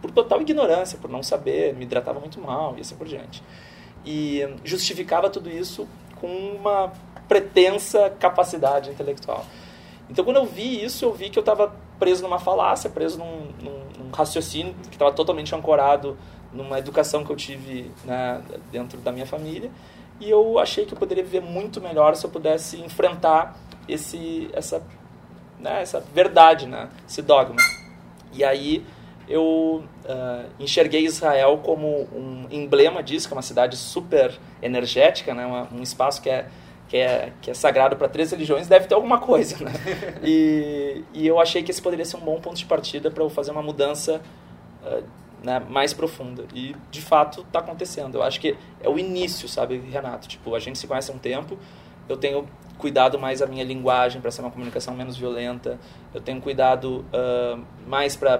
por total ignorância, por não saber, me hidratava muito mal e assim por diante. E justificava tudo isso com uma pretensa capacidade intelectual. Então, quando eu vi isso, eu vi que eu estava preso numa falácia, preso num, num, raciocínio que estava totalmente ancorado numa educação que eu tive né, dentro da minha família. E eu achei que eu poderia viver muito melhor se eu pudesse enfrentar esse, essa, né, essa verdade, né, esse dogma. E aí eu uh, enxerguei Israel como um emblema disso, que é uma cidade super energética, né, um espaço que é que é, que é sagrado para três religiões, deve ter alguma coisa, né? E, e eu achei que esse poderia ser um bom ponto de partida para eu fazer uma mudança uh, né, mais profunda. E, de fato, está acontecendo. Eu acho que é o início, sabe, Renato? Tipo, a gente se conhece há um tempo, eu tenho cuidado mais a minha linguagem para ser uma comunicação menos violenta, eu tenho cuidado uh, mais para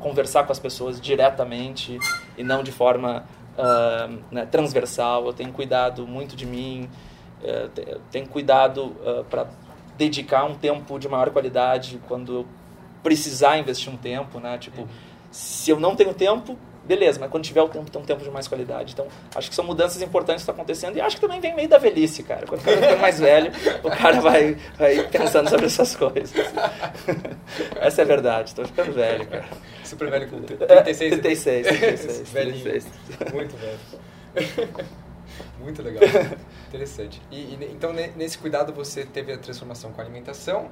conversar com as pessoas diretamente e não de forma uh, né, transversal, eu tenho cuidado muito de mim, é, tem cuidado uh, para dedicar um tempo de maior qualidade quando eu precisar investir um tempo, né? Tipo, se eu não tenho tempo, beleza, mas quando tiver o tempo, tem um tempo de mais qualidade. Então, acho que são mudanças importantes que estão acontecendo e acho que também vem meio da velhice, cara. Quando o cara fica mais velho, o cara vai, vai pensando sobre essas coisas. Essa é a verdade, estou ficando velho, cara. Super velho com 36? 36, 36. 36. Muito velho. Muito legal. Interessante. E, e, então, nesse cuidado, você teve a transformação com a alimentação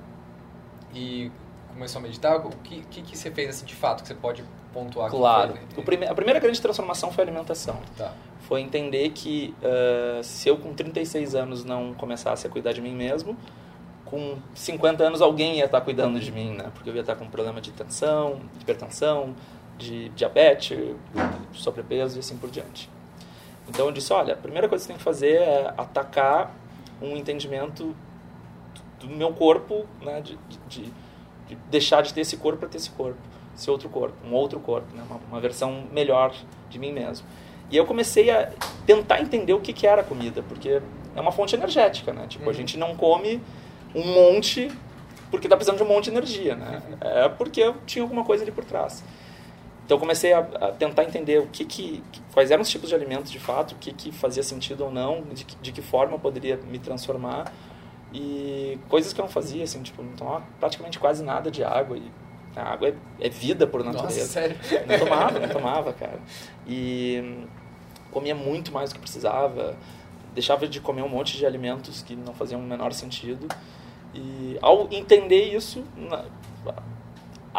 e começou a meditar. O que, que, que você fez assim, de fato que você pode pontuar? Claro. O prime a primeira grande transformação foi a alimentação. Tá. Foi entender que uh, se eu com 36 anos não começasse a cuidar de mim mesmo, com 50 anos alguém ia estar cuidando de mim, né? Porque eu ia estar com problema de tensão, de hipertensão, de diabetes, sobrepeso e assim por diante. Então eu disse, olha, a primeira coisa que você tem que fazer é atacar um entendimento do meu corpo, né, de, de, de deixar de ter esse corpo para ter esse corpo, esse outro corpo, um outro corpo, né, uma, uma, versão melhor de mim mesmo. E eu comecei a tentar entender o que, que era a comida, porque é uma fonte energética, né? Tipo, uhum. a gente não come um monte porque está precisando de um monte de energia, né? É porque tinha alguma coisa ali por trás. Então eu comecei a, a, tentar entender o que, que quais eram os tipos de alimentos de fato, o que, que fazia sentido ou não, de que, de que forma eu poderia me transformar. E coisas que eu não fazia, assim, tipo, não tomava praticamente quase nada de água. E a água é, é vida por natureza. Nossa, sério? Não tomava, não tomava, cara. E comia muito mais do que precisava. Deixava de comer um monte de alimentos que não faziam o menor sentido. E ao entender isso, na,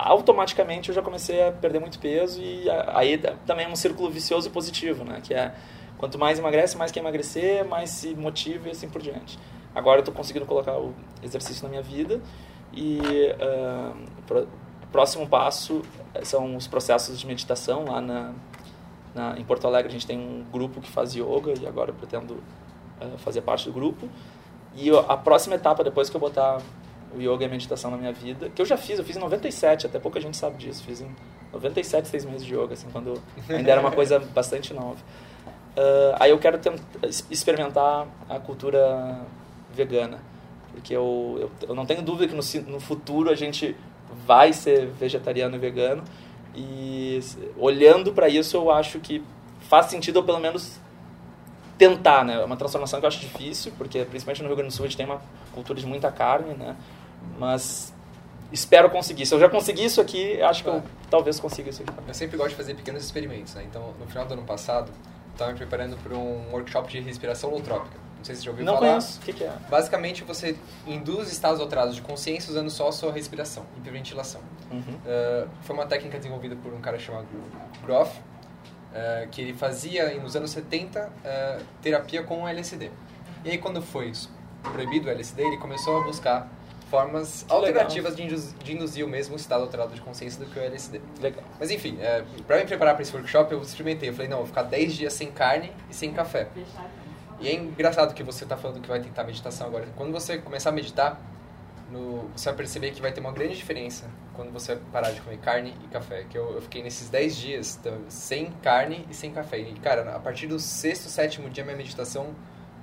automaticamente eu já comecei a perder muito peso e aí também é um círculo vicioso positivo, né? Que é quanto mais emagrece, mais quer emagrecer, mais se motiva e assim por diante. Agora eu estou conseguindo colocar o exercício na minha vida e uh, próximo passo são os processos de meditação lá na, na, em Porto Alegre a gente tem um grupo que faz yoga e agora eu pretendo uh, fazer parte do grupo e a próxima etapa depois que eu botar o yoga e a meditação na minha vida, que eu já fiz, eu fiz em 97, até pouca gente sabe disso, fiz em 97, seis meses de yoga, assim, quando ainda era uma coisa bastante nova. Uh, aí eu quero tentar, experimentar a cultura vegana, porque eu, eu, eu não tenho dúvida que no, no futuro a gente vai ser vegetariano e vegano, e olhando para isso eu acho que faz sentido ou pelo menos tentar, né? É uma transformação que eu acho difícil, porque principalmente no Rio Grande do Sul a gente tem uma cultura de muita carne, né? Mas espero conseguir. Se eu já conseguir isso aqui, acho que eu talvez consiga isso aqui. Eu sempre gosto de fazer pequenos experimentos, né? Então, no final do ano passado, estava me preparando para um workshop de respiração holotrópica. Não sei se você já ouviu Não falar. Não conheço. O que, que, é? Basicamente, você induz estados alterados de consciência usando só a sua respiração, hiperventilação. Uhum. Uh, foi uma técnica desenvolvida por um cara chamado Groff, uh, que ele fazia, nos anos 70, uh, eh, terapia com LSD. E aí, quando foi proibido o LSD, ele começou a buscar formas que alternativas de, induz, de, induzir o mesmo estado alterado de consciência do que o LSD. Legal. Mas enfim, é, para me preparar para esse workshop, eu experimentei. Eu falei, não, vou ficar 10 dias sem carne e sem café. E é engraçado que você está falando que vai tentar meditação agora. Quando você começar a meditar, no, você vai perceber que vai ter uma grande diferença quando você parar de comer carne e café. Que eu, eu fiquei nesses 10 dias então, sem carne e sem café. E, cara, a partir do sexto, sétimo dia, minha meditação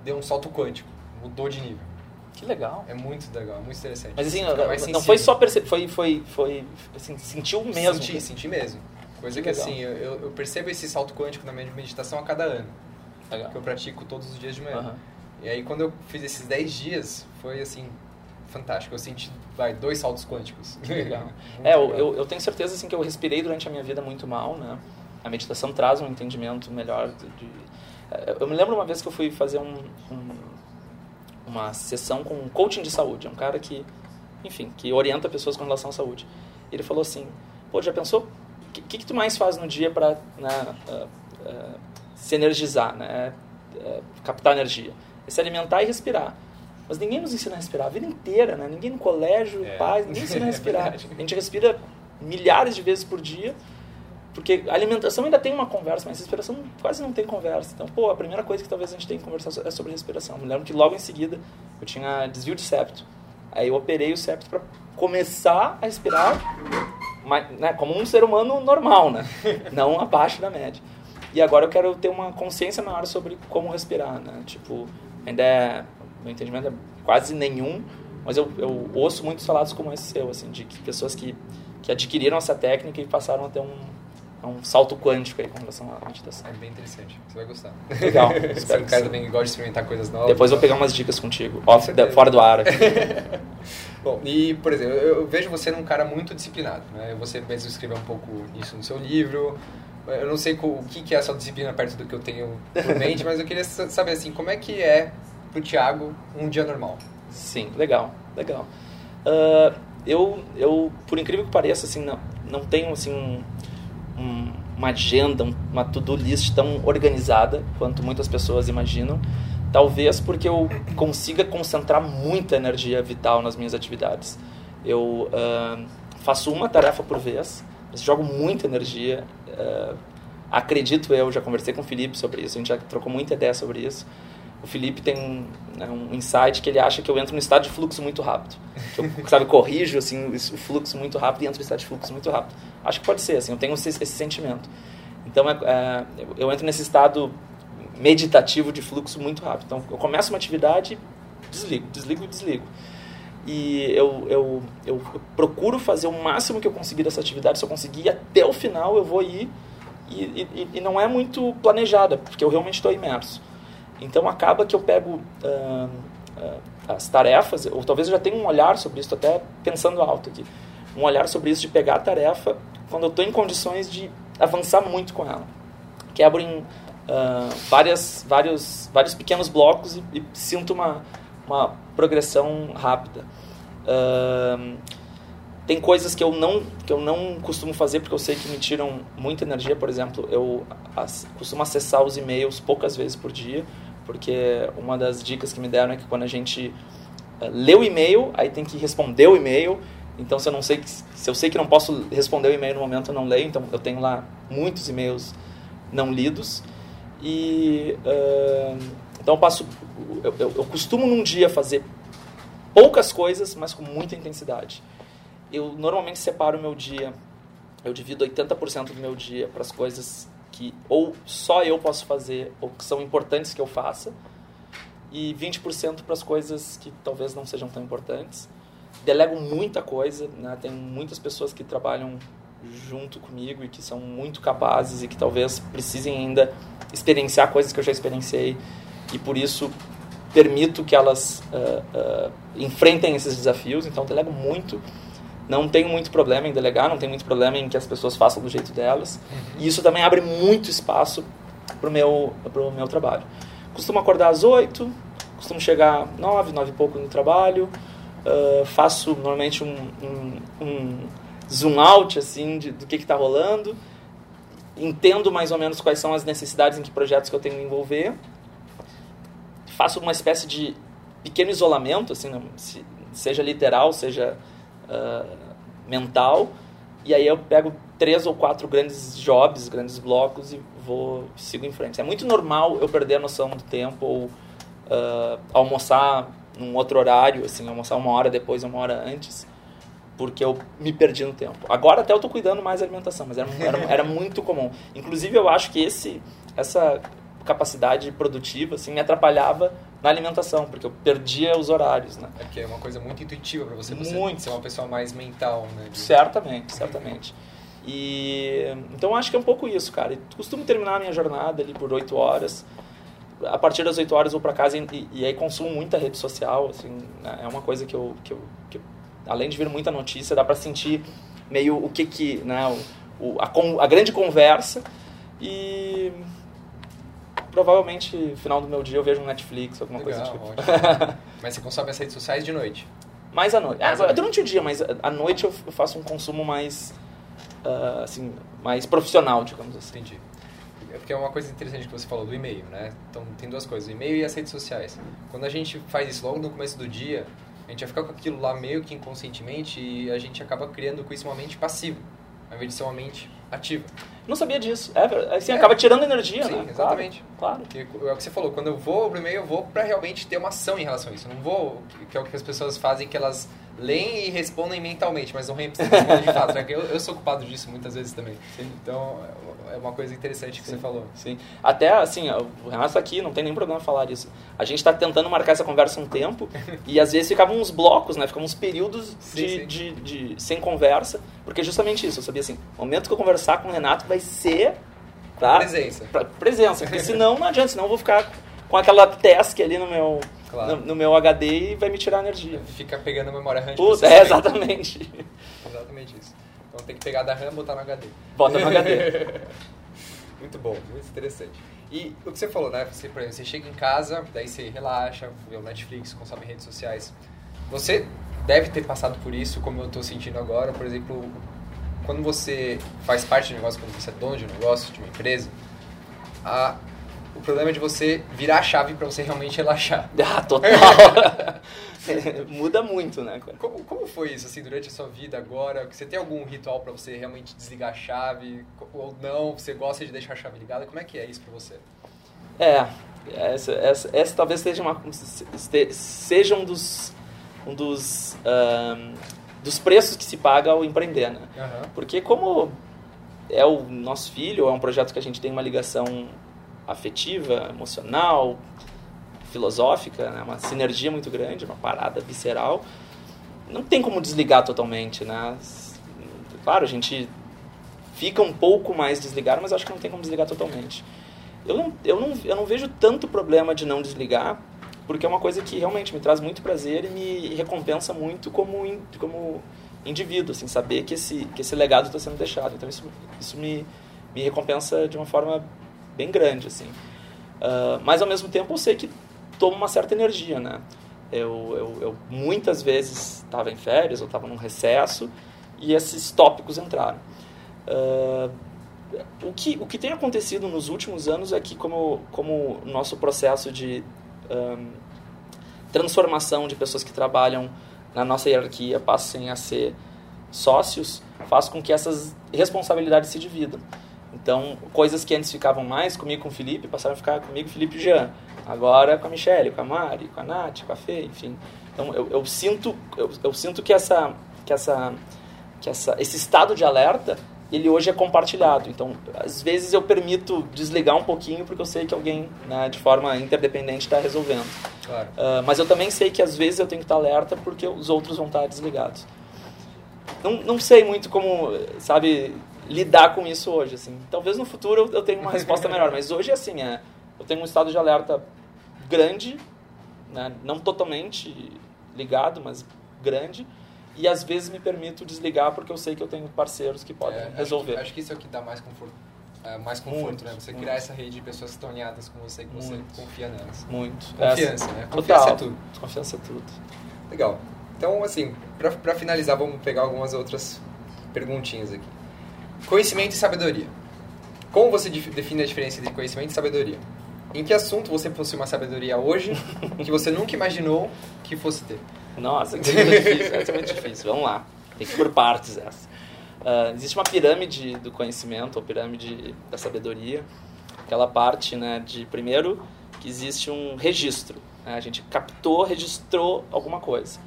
deu um salto quântico. Mudou de nível. Que legal. É muito legal, muito interessante. Mas assim, não, não foi só perceber, foi, foi, foi assim, sentiu mesmo. Senti, senti mesmo. Coisa que, que assim, eu, eu percebo esse salto quântico na minha meditação a cada ano. Legal. Que eu pratico todos os dias de manhã. Uhum. E aí quando eu fiz esses 10 dias, foi assim, fantástico. Eu senti, vai, dois saltos quânticos. Legal. é, legal. Eu, eu tenho certeza assim, que eu respirei durante a minha vida muito mal, né? A meditação traz um entendimento melhor de, de... É, eu me lembro uma vez que eu fui fazer um, um uma sessão com um coaching de saúde. É um cara que, enfim, que orienta pessoas com relação à saúde. Ele falou assim, pô, já pensou? O que, que, que, tu mais faz no dia para né, uh, uh, se energizar, né? Uh, captar energia? É se alimentar e respirar. Mas ninguém nos ensina a respirar a vida inteira, né? Ninguém no colégio, é. pais, ninguém ensina a respirar. É a gente respira milhares de vezes por dia porque alimentação ainda tem uma conversa, mas respiração quase não tem conversa. Então, pô, a primeira coisa que talvez a gente tenha que conversar é sobre respiração. Me lembro que logo em seguida eu tinha desvio de septo. Aí eu operei o septo para começar a respirar mas, né, como um ser humano normal, né? não abaixo da média. E agora eu quero ter uma consciência maior sobre como respirar, né? Tipo, ainda é, meu entendimento é quase nenhum, mas eu, eu ouço muitos relatos como esse seu, assim, de pessoas que, que adquiriram essa técnica e passaram a ter um, é um salto quântico aí com relação à meditação. É bem interessante, você vai gostar. Legal. Você é um cara também que gosta de experimentar coisas novas. Depois eu vou pegar umas dicas contigo, off, fora do ar. Bom, e por exemplo, eu vejo você num cara muito disciplinado, né? Você mesmo escreveu um pouco isso no seu livro. Eu não sei o que é a sua disciplina perto do que eu tenho por mente, mas eu queria saber assim, como é que é pro Thiago um dia normal? Sim, legal, legal. Uh, eu, eu, por incrível que pareça, assim, não, não tenho assim um, uma agenda, uma to-do list tão organizada quanto muitas pessoas imaginam. Talvez porque eu consiga concentrar muita energia vital nas minhas atividades. Eu uh, faço uma tarefa por vez, jogo muita energia. Uh, acredito eu, já conversei com o Felipe sobre isso, a gente já trocou muita ideia sobre isso. O Felipe tem um, né, um insight que ele acha que eu entro no estado de fluxo muito rápido. Eu, sabe, corrijo assim, o fluxo muito rápido e entro no estado de fluxo muito rápido. Acho que pode ser, assim, eu tenho esse, esse sentimento. Então, é, é, eu entro nesse estado meditativo de fluxo muito rápido. Então, eu começo uma atividade, desligo, desligo desligo. E eu, eu, eu, procuro fazer o máximo que eu conseguir dessa atividade. Se eu conseguir até o final, eu vou ir. E, e, e não é muito planejada, porque eu realmente estou imerso. Então acaba que eu pego uh, uh, as tarefas, ou talvez eu já tenha um olhar sobre isso, até pensando alto aqui, um olhar sobre isso de pegar a tarefa quando eu estou em condições de avançar muito com ela. Quebro em uh, várias, vários, vários pequenos blocos e, e sinto uma, uma progressão rápida. Uh, tem coisas que eu não que eu não costumo fazer porque eu sei que me tiram muita energia por exemplo eu costumo acessar os e-mails poucas vezes por dia porque uma das dicas que me deram é que quando a gente uh, lê o e-mail aí tem que responder o e-mail. Então se eu não sei se eu sei que não posso responder o e-mail no momento eu não leio. Então eu tenho lá muitos e-mails não lidos. E uh, então eu passo eu, eu, eu costumo num dia fazer poucas coisas mas com muita intensidade. Eu normalmente separo o meu dia, eu divido 80% do meu dia para as coisas que ou só eu posso fazer ou que são importantes que eu faça e 20% para as coisas que talvez não sejam tão importantes. Delego muita coisa, né? tem muitas pessoas que trabalham junto comigo e que são muito capazes e que talvez precisem ainda experienciar coisas que eu já experienciei e por isso permito que elas uh, uh, enfrentem esses desafios. Então delego muito não tenho muito problema em delegar, não tenho muito problema em que as pessoas façam do jeito delas. E isso também abre muito espaço para o meu, pro meu trabalho. Costumo acordar às 8, costumo chegar 9, 9 e pouco no trabalho. Uh, faço normalmente um, um, um, zoom out assim, de, do que está rolando. Entendo mais ou menos quais são as necessidades em que projetos que eu tenho que envolver. Faço uma espécie de pequeno isolamento, assim, seja literal, seja uh, mental. E aí eu pego três ou quatro grandes jobs, grandes blocos e vou sigo em frente. É muito normal eu perder a noção do tempo ou uh, almoçar num outro horário, assim, almoçar uma hora depois, uma hora antes, porque eu me perdi no tempo. Agora até eu estou cuidando mais da alimentação, mas era, era, era muito comum. Inclusive eu acho que esse, essa capacidade produtiva assim, me atrapalhava na alimentação, porque eu perdia os horários, né? É que é uma coisa muito intuitiva para você, você muito. ser uma pessoa mais mental, né? De... Certamente, certamente. E então acho que é um pouco isso, cara. E costumo terminar a minha jornada ali por oito horas. A partir das oito horas eu vou para casa e, e, aí consumo muita rede social, assim, né? é uma coisa que eu, que eu, que eu, além de ver muita notícia, dá para sentir meio o que que, né, o, o a, a grande conversa e provavelmente no final do meu dia eu vejo um Netflix, alguma Legal, coisa do tipo. mas você consome as redes sociais de noite? Mais à noite. Mais ah, durante o dia, mas à noite eu faço um consumo mais, uh, assim, mais profissional, digamos assim. Entendi. É porque é uma coisa interessante que você falou do e-mail, né? Então tem duas coisas, o e-mail e as redes sociais. Quando a gente faz isso logo no começo do dia, a gente vai ficar com aquilo lá meio que inconscientemente e a gente acaba criando com isso uma mente passiva, ao invés de ser uma mente ativa. Não sabia disso. É, assim, é. acaba tirando energia, Sim, né? exatamente. Claro. Porque, é o que você falou, quando eu vou pro e-mail, eu vou para realmente ter uma ação em relação a isso. Eu não vou, que é o que as pessoas fazem, que elas leem e respondem mentalmente, mas não respondem de fato. Né? Eu, eu sou culpado disso muitas vezes também. Sim. Então, é uma coisa interessante que Sim. você falou. Sim. Até, assim, o Renato está aqui, não tem nenhum problema falar disso. A gente está tentando marcar essa conversa um tempo e às vezes ficavam uns blocos, né? Ficavam uns períodos sim, de, sim. De, de, sem conversa, porque é justamente isso. Eu sabia assim, momento que eu conversar com o Renato vai ser... Tá? Presença. Pra, presença, porque senão não adianta, senão eu vou ficar com aquela task ali no meu, claro. no, no, meu HD e vai me tirar energia. Fica pegando a memória RAM. Puta, é, exatamente. exatamente isso. Então tem que pegar da RAM e botar no HD. Bota no HD. muito bom, muito interessante. E o que você falou, né? Você, por exemplo, você chega em casa, daí você relaxa, vê o Netflix, consome redes sociais. Você deve ter passado por isso, como eu estou sentindo agora. Por exemplo, quando você faz parte de um negócio, quando você é dono de um negócio, de uma empresa, a, o problema é de você virar a chave para você realmente relaxar. Ah, total! Muda muito, né? Como, como foi isso, assim, durante a sua vida agora? Você tem algum ritual para você realmente desligar a chave? Ou não? Você gosta de deixar a chave ligada? Como é que é isso para você? É, essa, essa, essa talvez seja, uma, seja um dos, um dos, um, dos preços que se paga ao empreender, né? Uhum. Porque como é o nosso filho, é um projeto que a gente tem uma ligação afetiva, emocional, filosófica, né? uma sinergia muito grande, uma parada visceral. Não tem como desligar totalmente, né? Claro, a gente fica um pouco mais desligado, mas acho que não tem como desligar totalmente. Eu não, eu não, eu não vejo tanto problema de não desligar, porque é uma coisa que realmente me traz muito prazer e me recompensa muito como, in, como indivíduo, assim, saber que esse, que esse legado está sendo deixado. Então isso, isso me, me recompensa de uma forma bem grande, assim. Uh, mas ao mesmo tempo eu sei que toma uma certa energia, né? Eu, eu, eu muitas vezes estava em férias, eu estava num recesso e esses tópicos entraram. Uh, o, que, o que tem acontecido nos últimos anos é que, como, como nosso processo de um, transformação de pessoas que trabalham na nossa hierarquia passem a ser sócios, faz com que essas responsabilidades se dividam. Então, coisas que antes ficavam mais comigo com o Felipe, passaram a ficar comigo, Felipe e Jean. Agora com a Michelle, com a Mari, com a Nath, com a Fê, enfim. Então, eu, eu sinto, eu, eu, sinto que, essa, que, essa, que essa, esse estado de alerta, ele hoje é compartilhado. Então, às vezes eu permito desligar um pouquinho, porque eu sei que alguém, né, de forma interdependente, está resolvendo. Claro. Uh, mas eu também sei que às vezes eu tenho que estar alerta, porque os outros vão estar desligados. Não, não sei muito como, sabe, lidar com isso hoje, assim. Talvez no futuro eu tenha uma resposta melhor, mas hoje, assim, é, eu tenho um estado de alerta grande, né, não totalmente ligado, mas grande, e às vezes me permito desligar porque eu sei que eu tenho parceiros que podem é, resolver. Acho que, acho que, isso é o que dá mais conforto, é, mais conforto muito, né? Você muito. criar essa rede de pessoas que estão alinhadas com você, que muito. você confia nelas. Muito. Confiança, né? Confiança Total. é tudo. Confiança é tudo. Legal. Então, assim, para finalizar, vamos pegar algumas outras perguntinhas aqui. Conhecimento e sabedoria. Como você define a diferença entre conhecimento e sabedoria? Em que assunto você possui uma sabedoria hoje que você nunca imaginou que fosse ter? Nossa, que muito difícil. Essa é muito difícil. Vamos lá. Tem que ir por partes essa. Uh, existe uma pirâmide do conhecimento, ou pirâmide da sabedoria. Aquela parte, né, de primeiro que existe um registro. Né? A gente captou, registrou alguma coisa.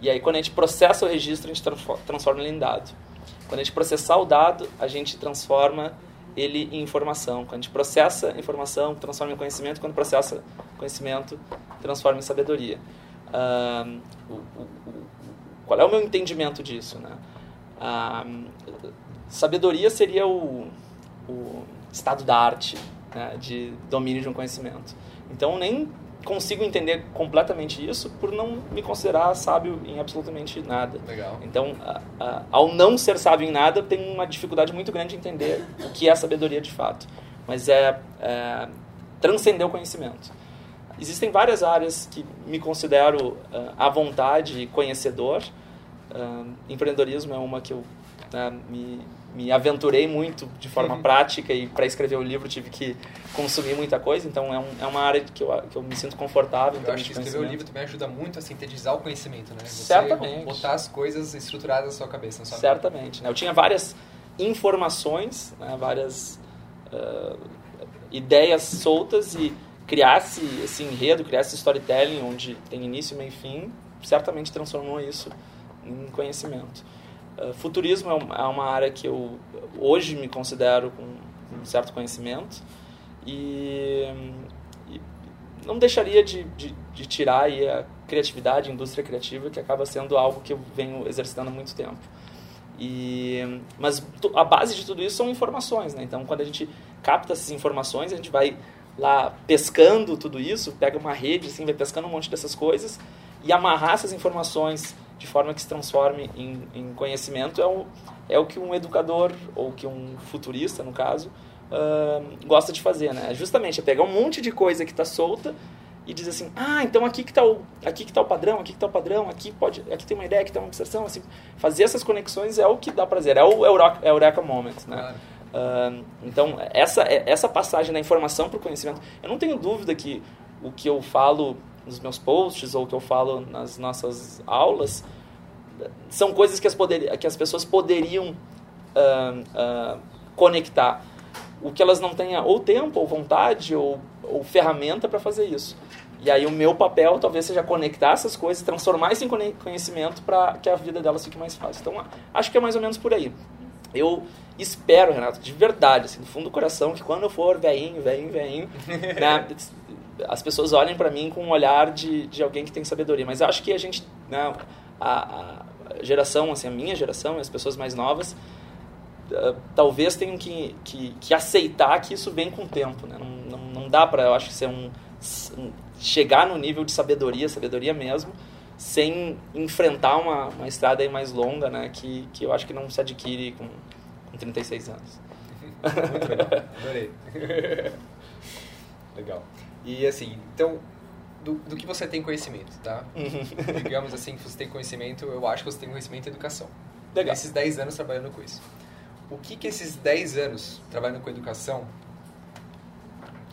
E aí, quando a gente processa o registro, a gente transforma ele em dado. Quando a gente processar o dado, a gente transforma ele em informação. Quando a gente processa informação, transforma em conhecimento. Quando processa conhecimento, transforma em sabedoria. Uh, o, o, o, qual é o meu entendimento disso? Né? Uh, sabedoria seria o, o estado da arte, né? de domínio de um conhecimento. Então, nem consigo entender completamente isso por não me considerar sábio em absolutamente nada. Legal. Então, a, a, ao não ser sábio em nada, tem uma dificuldade muito grande de entender o que é sabedoria de fato. Mas é, é transcender o conhecimento. Existem várias áreas que me considero uh, à vontade conhecedor. Uh, empreendedorismo é uma que eu uh, me me aventurei muito de forma prática e para escrever o livro tive que consumir muita coisa, então é, um, é uma área que eu, que eu me sinto confortável. Eu acho que escrever o livro também ajuda muito a sintetizar o conhecimento, né? Você Certamente. botar as coisas estruturadas na sua cabeça. Na sua Certamente. Né? Eu tinha várias informações, né? várias uh, ideias soltas e criar esse, enredo, criar esse storytelling onde tem início, meio e fim, certamente transformou isso em conhecimento. Uh, futurismo é, é uma área que eu hoje me considero com um certo conhecimento e, e não deixaria de, de, de, tirar a criatividade, a indústria criativa, que acaba sendo algo que eu venho exercitando há muito tempo. E, mas a base de tudo isso são informações, né? Então, quando a gente capta essas informações, a gente vai lá pescando tudo isso, pega uma rede, assim, vai pescando um monte dessas coisas e amarrar essas informações de forma que se transforme em, em conhecimento é o, é o que um educador, ou que um futurista, no caso, uh, gosta de fazer, né? Justamente é pegar um monte de coisa que está solta e dizer assim, ah, então aqui que está o, aqui que tá o padrão, aqui que está o padrão, aqui pode, aqui tem uma ideia, aqui tem uma observação, assim, fazer essas conexões é o que dá prazer, é o Eureka, Eureka Moment, né? Claro. Então, essa, essa passagem da informação para o conhecimento, eu não tenho dúvida que o que eu falo nos meus posts ou que eu falo nas nossas aulas são coisas que as, poder, que as pessoas poderiam uh, uh, conectar. O que elas não tenham ou tempo, ou vontade, ou, ou ferramenta para fazer isso. E aí o meu papel talvez seja conectar essas coisas, transformar isso em conhecimento para que a vida delas fique mais fácil. Então acho que é mais ou menos por aí. Eu espero, Renato, de verdade, assim, do fundo do coração, que quando eu for veinho, veinho, veinho, né, as pessoas olhem para mim com um olhar de, de alguém que tem sabedoria. Mas acho que a gente, né, a, a geração, assim, a minha geração, as pessoas mais novas, uh, talvez tenham que, que, que, aceitar que isso vem com o tempo. Né? Não, não, não dá para, eu acho, ser um, um chegar no nível de sabedoria, sabedoria mesmo, sem enfrentar uma, uma estrada aí mais longa, né? Que, que eu acho que não se adquire com, com 36 anos. Muito legal, adorei. legal. E assim, então, do, do que você tem conhecimento, tá? Uhum. Digamos assim, que você tem conhecimento, eu acho que você tem conhecimento em educação. Legal. Esses 10 anos trabalhando com isso. O que que esses 10 anos trabalhando com educação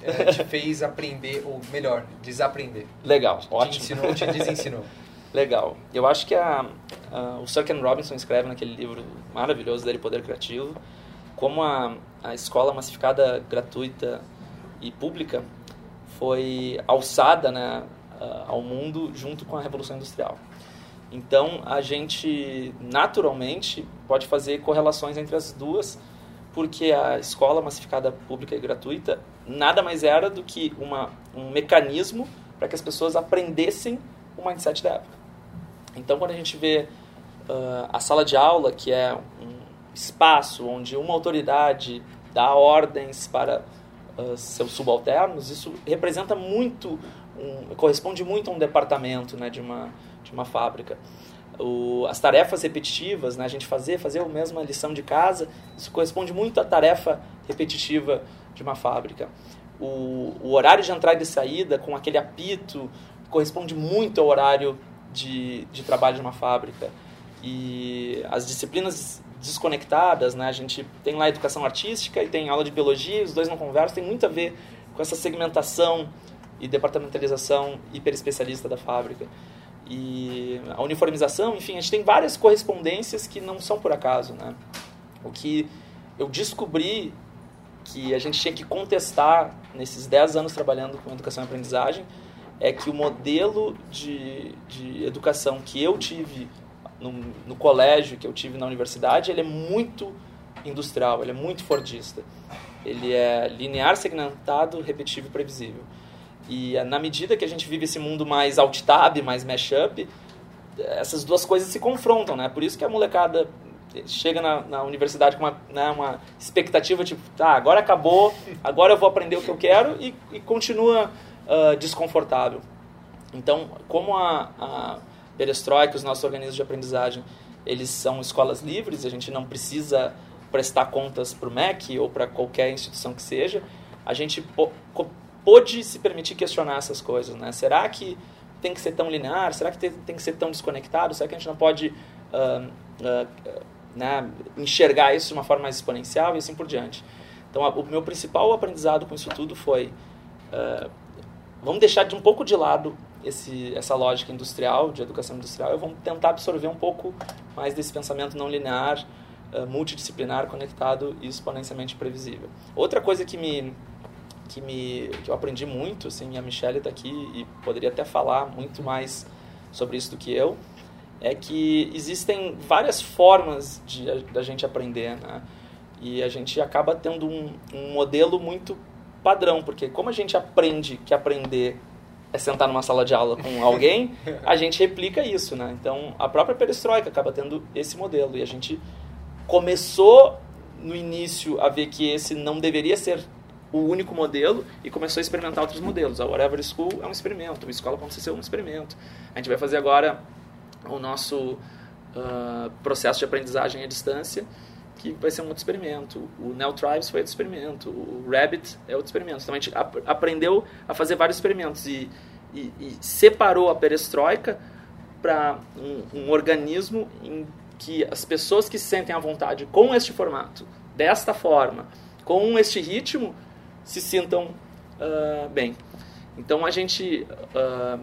eh, te fez aprender, ou melhor, desaprender? Legal, Te ótimo. ensinou, te desensinou. Legal. Eu acho que a, a, o Sir Ken Robinson escreve naquele livro maravilhoso dele, Poder Criativo, como a, a escola massificada, gratuita e pública foi alçada né, ao mundo junto com a Revolução Industrial. Então, a gente naturalmente pode fazer correlações entre as duas, porque a escola massificada pública e gratuita nada mais era do que uma, um mecanismo para que as pessoas aprendessem o mindset da época. Então, quando a gente vê ah, a sala de aula, que é um espaço onde uma autoridade dá ordens para ah, seus subalternos, isso representa muito, um, corresponde muito a um departamento né, de, uma, de uma fábrica. O, as tarefas repetitivas, né, a gente fazer, fazer a mesma lição de casa, isso corresponde muito à tarefa repetitiva de uma fábrica. O, o horário de entrada e saída, com aquele apito, corresponde muito ao horário de, de trabalho de uma fábrica. E as disciplinas desconectadas, né? A gente tem lá educação artística e tem aula de biologia, os dois não conversam, tem muito a ver com essa segmentação e departamentalização hiperespecialista da fábrica. E a uniformização, enfim, a gente tem várias correspondências que não são por acaso, né? O que eu descobri que a gente tinha que contestar nesses 10 anos trabalhando com educação e aprendizagem é que o modelo de, de educação que eu tive no, no colégio, que eu tive na universidade, ele é muito industrial, ele é muito fordista. Ele é linear, segmentado, repetitivo e previsível. E eh, na medida que a gente vive esse mundo mais alt-tab, mais mashup, essas duas coisas se confrontam, né? Por isso que a molecada chega na, na universidade com uma, né, uma expectativa tipo, tá, agora acabou, agora eu vou aprender o que eu quero e, e continua ah, desconfortável. Então, como a, a perestroika, os nossos organismos de aprendizagem, eles são escolas livres, a gente não precisa prestar contas para o MEC ou para qualquer instituição que seja, a gente pôde se permitir questionar essas coisas, né? Será que tem que ser tão linear? Será que tem, que ser tão desconectado? Será que a gente não pode ah, ah, né, enxergar isso de uma forma mais exponencial e assim por diante? Então, a- o meu principal aprendizado com isso tudo foi ah, vamos deixar de um pouco de lado esse, essa lógica industrial, de educação industrial, e vamos tentar absorver um pouco mais desse pensamento não linear, eh, multidisciplinar, conectado e exponencialmente previsível. Outra coisa que me que me que eu aprendi muito, assim, a Michelle está aqui e poderia até falar muito mais sobre isso do que eu, é que existem várias formas de da gente aprender, né? E a gente acaba tendo um, um modelo muito padrão, porque como a gente aprende que aprender é sentar numa sala de aula com alguém, a gente replica isso, né? Então, a própria perestroika acaba tendo esse modelo e a gente começou no início a ver que esse não deveria ser o único modelo e começou a experimentar outros modelos. A Whatever School é um experimento, a escola pode ser um experimento. A gente vai fazer agora o nosso ah, processo de aprendizagem à distância, que vai ser um outro experimento. O Neo Tribes foi outro experimento. O Rabbit é outro experimento. Então a gente ap- aprendeu a fazer vários experimentos e, e- e separou a perestroika para um, um organismo em que as pessoas que se sentem à vontade com este formato, desta forma, com este ritmo, se sintam ah, bem. Então a gente ah,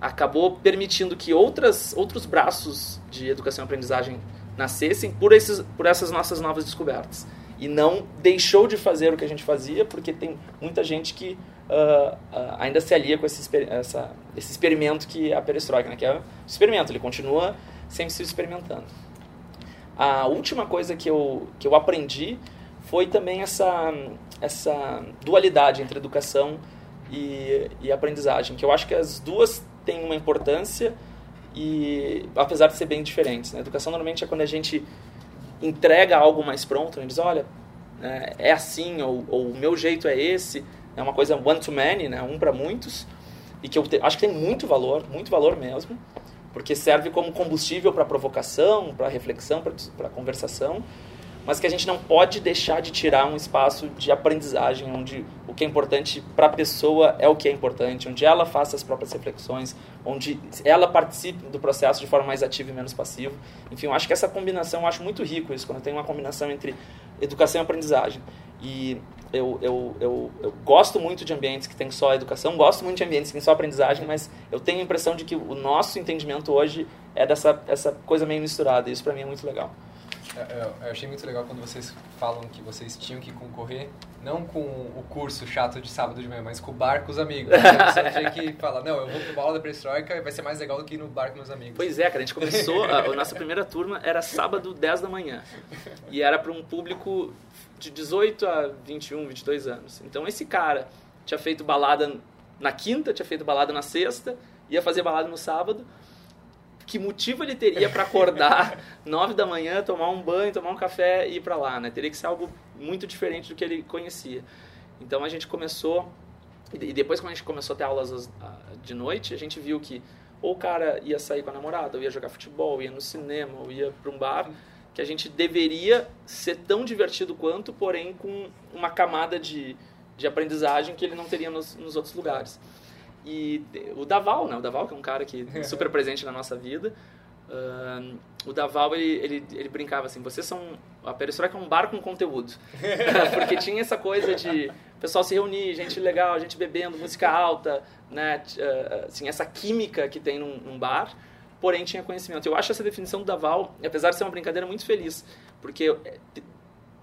acabou permitindo que outras, outros braços de educação e aprendizagem nascessem por, esses, por essas nossas novas descobertas. E não deixou de fazer o que a gente fazia, porque tem muita gente que ah, ah, ainda se alia com esse, essa, esse experimento que é a perestroika, né? que é um experimento, ele continua sempre se experimentando. A última coisa que eu, que eu aprendi foi também essa, essa dualidade entre educação e, e aprendizagem, que eu acho que as duas têm uma importância e apesar de ser bem diferentes. Né? Educação normalmente é quando a gente entrega algo mais pronto, né? diz, olha, né, é assim, ou, ou o meu jeito é esse, é uma coisa one to many, né? um para muitos. e que eu te, acho que tem muito valor, muito valor mesmo, porque serve como combustível para provocação, para reflexão, para conversação, mas que a gente não pode deixar de tirar um espaço de aprendizagem onde o que é importante para a pessoa é o que é importante, onde ela faça as próprias reflexões, onde ela participe do processo de forma mais ativa e menos passiva. Enfim, eu acho que essa combinação, eu acho muito rico isso, quando tem uma combinação entre educação e aprendizagem. E eu, eu, eu, eu, gosto muito de ambientes que tem só educação, gosto muito de ambientes que tem só aprendizagem, mas eu tenho a impressão de que o nosso entendimento hoje é dessa essa coisa meio misturada. Isso para mim é muito legal. Eu, é, é, eu, achei muito legal quando vocês falam que vocês tinham que concorrer, não com o curso chato de sábado de manhã, mas com o bar com os amigos. Você tinha que falar, não, eu vou pro aula da perestroika e vai ser mais legal do que ir no bar com meus amigos. Pois é, cara, a gente começou, a, a nossa primeira turma era sábado 10 da manhã. E era para um público de 18 a 21, 22 anos. Então esse cara tinha feito balada na quinta, tinha feito balada na sexta, ia fazer balada no sábado que motivo ele teria para acordar 9 da manhã, tomar um banho, tomar um café e ir para lá, né? Teria que ser algo muito diferente do que ele conhecia. Então a gente começou e depois quando a gente começou a ter aulas de noite, a gente viu que ou o cara ia sair com a namorada, ou ia jogar futebol, ia no cinema, ou ia para um bar, que a gente deveria ser tão divertido quanto, porém com uma camada de, de aprendizagem que ele não teria nos, nos outros lugares. E o Daval, né? O Daval, que é um cara que é super presente na nossa vida. Uh, o Daval, ele, ele, ele brincava assim, vocês são... A Perestroika é um bar com conteúdo. Porque tinha essa coisa de pessoal se reunir, gente legal, gente bebendo, música alta, né? Uh, assim, essa química que tem num, num bar porém tinha conhecimento. Eu acho essa definição do Daval, apesar de ser uma brincadeira, muito feliz, porque eu,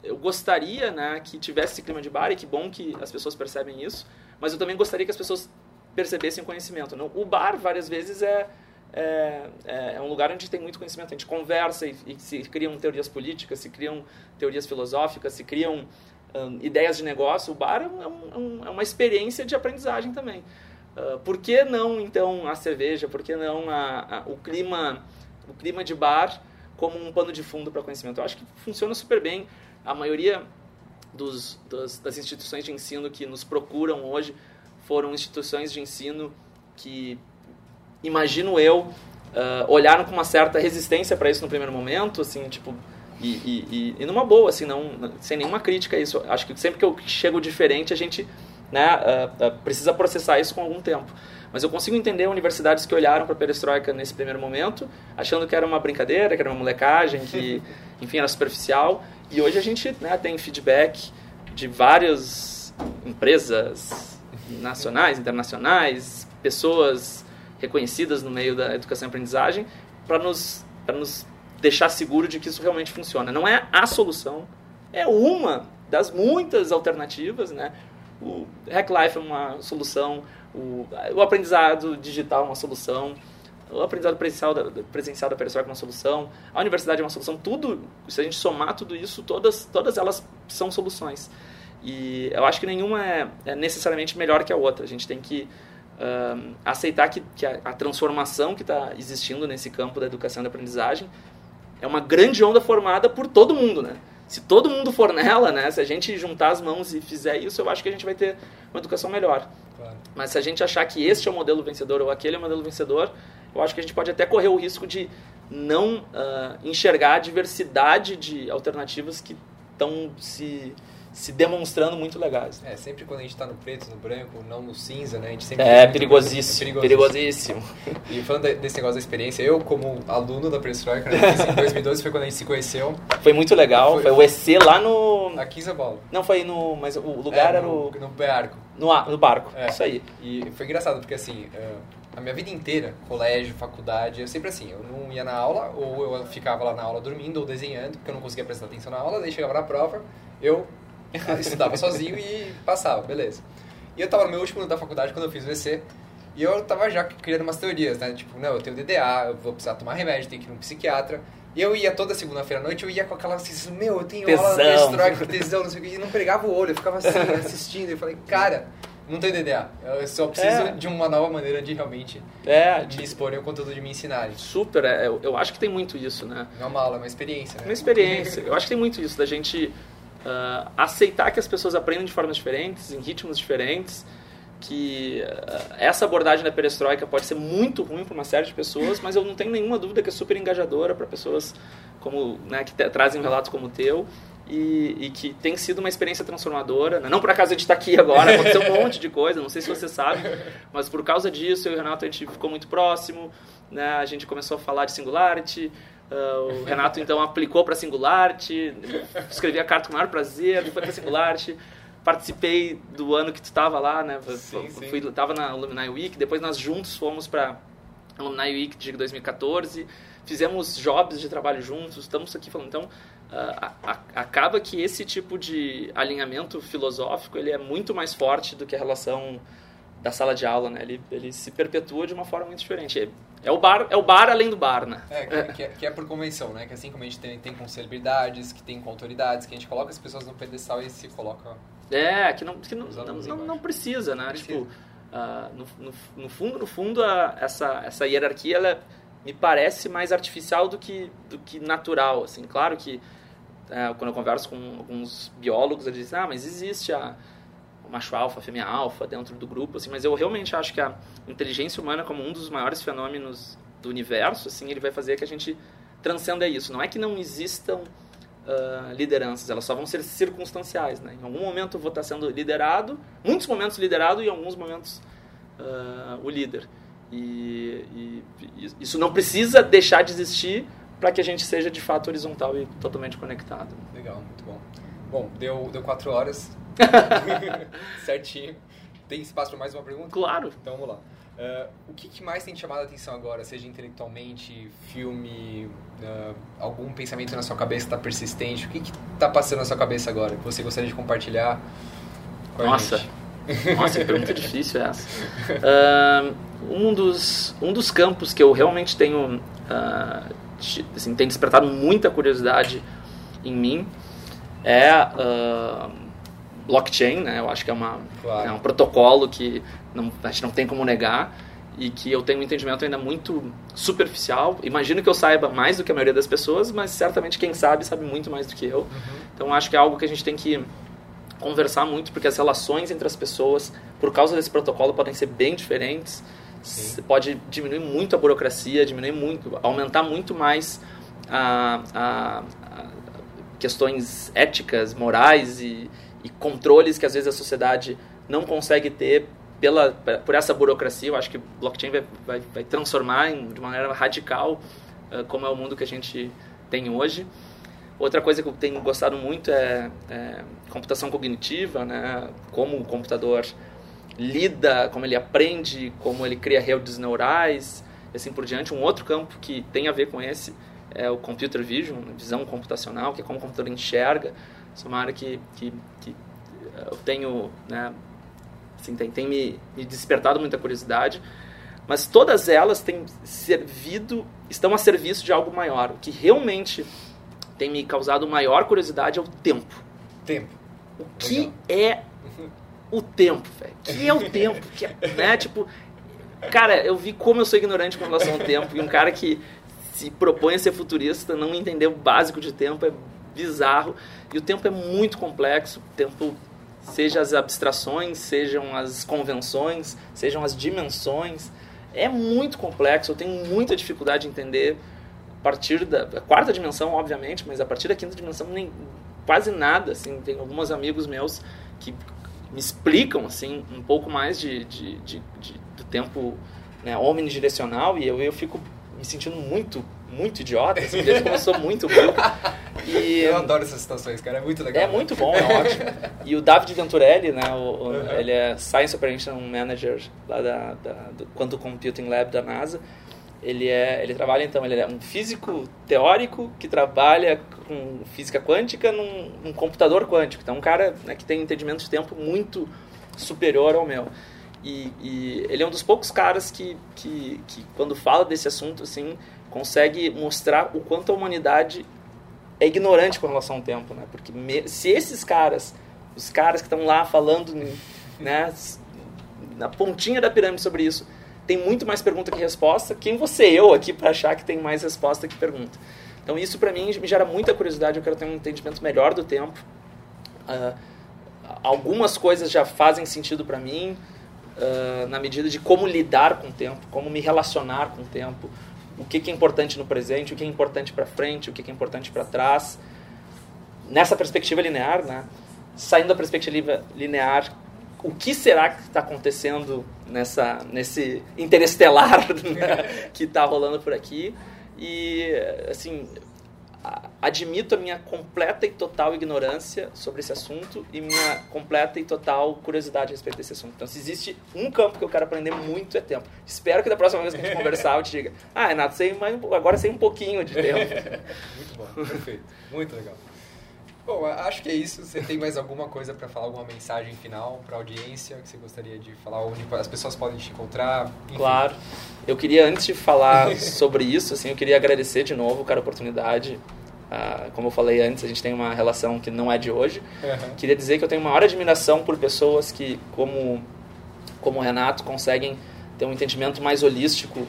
eu gostaria né, que tivesse esse clima de bar, e que bom que as pessoas percebem isso, mas eu também gostaria que as pessoas percebessem conhecimento. O bar, várias vezes, é, é, é, é um lugar onde tem muito conhecimento. A gente conversa e, e se criam teorias políticas, se criam teorias filosóficas, se criam um, ideias de negócio. O bar é, um, é uma experiência de aprendizagem também. Uh, por que não, então, a cerveja? Por que não a, a, o, clima, o clima de bar como um pano de fundo para conhecimento? Eu acho que funciona super bem. A maioria dos, das, das instituições de ensino que nos procuram hoje foram instituições de ensino que, imagino eu, uh, olharam com uma certa resistência para isso no primeiro momento, assim, tipo, e, e, e, numa boa, assim, não, sem nenhuma crítica a isso. Acho que sempre que eu chego diferente, a gente né, uh, uh, precisa processar isso com algum tempo. Mas eu consigo entender universidades que olharam para a perestroika nesse primeiro momento, achando que era uma brincadeira, que era uma molecagem, que, enfim, era superficial. E hoje a gente né, tem feedback de várias empresas, nacionais, internacionais, pessoas reconhecidas no meio da educação e aprendizagem, para nos, nos deixar seguro de que isso realmente funciona. Não é a solução, é uma das muitas alternativas, né? O Hack Life é uma solução, o, o aprendizado digital é uma solução, o aprendizado presencial da, presencial da pessoa é uma solução, a universidade é uma solução, tudo, se a gente somar tudo isso, todas, todas elas são soluções. E eu acho que nenhuma é, é necessariamente melhor que a outra. A gente tem que aceitar que, que a, a, transformação que está existindo nesse campo da educação e da aprendizagem é uma grande onda formada por todo mundo, né? Se todo mundo for nela, né? Se a gente juntar as mãos e fizer isso, eu acho que a gente vai ter uma educação melhor. Claro. Mas se a gente achar que este é o modelo vencedor ou aquele é o modelo vencedor, eu acho que a gente pode até correr o risco de não uh, enxergar a diversidade de alternativas que estão se se demonstrando muito legais. É, sempre quando a gente está no preto, no branco, não no cinza, né? A gente sempre é, perigosíssimo, é perigosíssimo. E falando desse negócio da experiência, eu como aluno da Perestroika, né, em 2012 foi quando a gente se conheceu. Foi muito legal, foi, foi o EC lá no... Aqui em São Paulo. Não, foi no... mas o lugar é, era o... No barco. No, no barco, é. isso aí. E foi engraçado, porque assim... a minha vida inteira, colégio, faculdade, eu sempre assim, eu não ia na aula, ou eu ficava lá na aula dormindo ou desenhando, porque eu não conseguia prestar atenção na aula, daí chegava na prova, eu estudava sozinho e passava, beleza. E eu tava no meu último ano da faculdade quando eu fiz o EC, e eu tava já criando umas teorias, né? Tipo, não, eu tenho DDA, eu vou precisar tomar remédio, tenho que ir num psiquiatra. E eu ia toda segunda-feira à noite, eu ia com aquela assim, meu, eu tenho tesão. aula na Stroke, tesão, não sei o que, e não pregava o olho, eu ficava assim, assistindo, e eu falei, cara, não tenho DDA, eu só preciso é. de uma nova maneira de realmente é, de expor o conteúdo de me ensinarem. Super, é, eu, eu acho que tem muito isso, né? Não é uma aula, é uma experiência, né? Uma experiência, eu acho que tem muito isso, da gente uh, aceitar que as pessoas aprendem de formas diferentes, em ritmos diferentes, que uh, essa abordagem da perestroika pode ser muito ruim para uma série de pessoas, mas eu não tenho nenhuma dúvida que é super engajadora para pessoas como né, que trazem relatos como o teu e, e, que tem sido uma experiência transformadora. Né? Não por acaso a gente está aqui agora, aconteceu um monte de coisa, não sei se você sabe, mas por causa disso eu e o Renato a gente ficou muito próximo, né? a gente começou a falar de Singularity, uh, o Renato então aplicou para Singularity, escrevi a carta com o maior prazer, foi para Singularity, participei do ano que tu estava lá, né? Sim, Fui, tava na Alumni Week, depois nós juntos fomos para Alumni Week de 2014, fizemos jobs de trabalho juntos, estamos aqui falando. Então, uh, acaba que esse tipo de alinhamento filosófico ele é muito mais forte do que a relação da sala de aula, né? Ele, ele se perpetua de uma forma muito diferente. É, é o bar, é o bar além do bar, né? É, que, é, que, é, que é por convenção, né? Que assim como a gente tem, tem com celebridades, que tem com autoridades, que a gente coloca as pessoas no pedestal e se coloca... É, que não, que não, não, não, não precisa, né? Precisa. Tipo, uh, no, no, no, fundo, no fundo a, essa, essa hierarquia, ela me parece mais artificial do que, do que natural, assim. Claro que é, quando eu converso com alguns biólogos, eles dizem, ah, mas existe a macho alfa, fêmea alfa dentro do grupo, assim, mas eu realmente acho que a inteligência humana como um dos maiores fenômenos do universo, assim, ele vai fazer que a gente transcenda isso. Não é que não existam uh, lideranças, elas só vão ser circunstanciais, né? Em algum momento eu vou estar sendo liderado, muitos momentos liderado e em alguns momentos uh, o líder. E, e, isso não precisa deixar de existir para que a gente seja de fato horizontal e totalmente conectado. Legal, muito bom. Bom, deu, deu quatro horas. Certinho. Tem espaço para mais uma pergunta? Claro. Então vamos lá. Uh, o que, que, mais tem chamado a atenção agora, seja intelectualmente, filme, uh, algum pensamento na sua cabeça está persistente? O que está passando na sua cabeça agora que você gostaria de compartilhar com Nossa. Nossa, que pergunta difícil essa. Uh, um, dos, um dos campos que eu realmente tenho assim, tem despertado muita curiosidade em mim é uh, blockchain, né? Eu acho que é, uma, claro. é um protocolo que não, a gente não tem como negar e que eu tenho um entendimento ainda muito superficial. Imagino que eu saiba mais do que a maioria das pessoas, mas certamente quem sabe sabe muito mais do que eu. Uhum. Então acho que é algo que a gente tem que conversar muito, porque as relações entre as pessoas, por causa desse protocolo, podem ser bem diferentes. Sim. Pode diminuir muito a burocracia, diminuir muito, aumentar muito mais a, a, a questões éticas, morais e, e, controles que às vezes a sociedade não consegue ter pela, por essa burocracia. Eu acho que blockchain vai, vai, vai transformar em, de maneira radical uh, como é o mundo que a gente tem hoje. Outra coisa que eu tenho gostado muito é, é computação cognitiva, né? como o computador lida, como ele aprende, como ele cria redes neurais, e assim por diante. Um outro campo que tem a ver com esse é o computer vision, visão computacional, que é como o computador enxerga. Isso é uma área que, que, que eh, eu tenho, né, assim, tem, tem me, me despertado muita curiosidade. Mas todas elas têm servido, estão a serviço de algo maior. O que realmente tem me causado maior curiosidade é o tempo. Tempo. O que é o tempo, velho. Que é o tempo? Que é, né? Tipo, cara, eu vi como eu sou ignorante com relação ao tempo. E um cara que se propõe a ser futurista, não entender o básico de tempo é bizarro. E o tempo é muito complexo. O tempo, seja as abstrações, sejam as convenções, sejam as dimensões, é muito complexo. Eu tenho muita dificuldade de entender a partir da a quarta dimensão, obviamente, mas a partir da quinta dimensão nem quase nada. Assim, tem alguns amigos meus que me explicam assim um pouco mais de, de, de, de do tempo né, omnidirecional e eu, eu fico me sentindo muito muito idiota, assim, desde eu sou muito burro. E, eu adoro essas situações, cara, é muito legal. É né? muito bom, é ótimo. E o David Venturelli, né, o, uhum. ele é Science Operation Manager lá da, da, do Quantum Computing Lab da NASA. Ele, é, ele trabalha, então, ele é um físico teórico que trabalha com física quântica num, num computador quântico. Então, um cara né, que tem um entendimento de tempo muito superior ao meu. E, e, ele é um dos poucos caras que, que, que, quando fala desse assunto, assim, consegue mostrar o quanto a humanidade é ignorante com relação ao tempo, né? Porque me, se esses caras, os caras que estão lá falando, né, na pontinha da pirâmide sobre isso, tem muito mais pergunta que resposta. Quem você eu aqui para achar que tem mais resposta que pergunta? Então isso para mim me gera muita curiosidade. Eu quero ter um entendimento melhor do tempo. Uh, algumas coisas já fazem sentido para mim. Na medida de como lidar com o tempo, como me relacionar com o tempo, o que, que é importante no presente, o que é importante para frente, o que, que é importante para trás. Nessa perspectiva linear, né? Saindo da perspectiva linear, o que será que está acontecendo nessa, nesse interestelar né? que está rolando por aqui? E, assim, admito a minha completa e total ignorância sobre esse assunto e minha completa e total curiosidade a respeito desse assunto. Então, se existe um campo que eu quero aprender muito é tempo. Espero que da próxima vez que a gente conversar eu te diga, ah, Renato, sei mais, agora sei um pouquinho de tempo. muito bom, perfeito. Muito legal. Bom, acho que é isso. Você tem mais alguma coisa para falar, alguma mensagem final para a audiência que você gostaria de falar, onde as pessoas podem te encontrar? Enfim. Claro. Eu queria, antes de falar sobre isso, assim, eu queria agradecer de novo, cara, a oportunidade. Ah, como eu falei antes, a gente tem uma relação que não é de hoje. Uhum. Queria dizer que eu tenho maior admiração por pessoas que, como, como o Renato, conseguem ter um entendimento mais holístico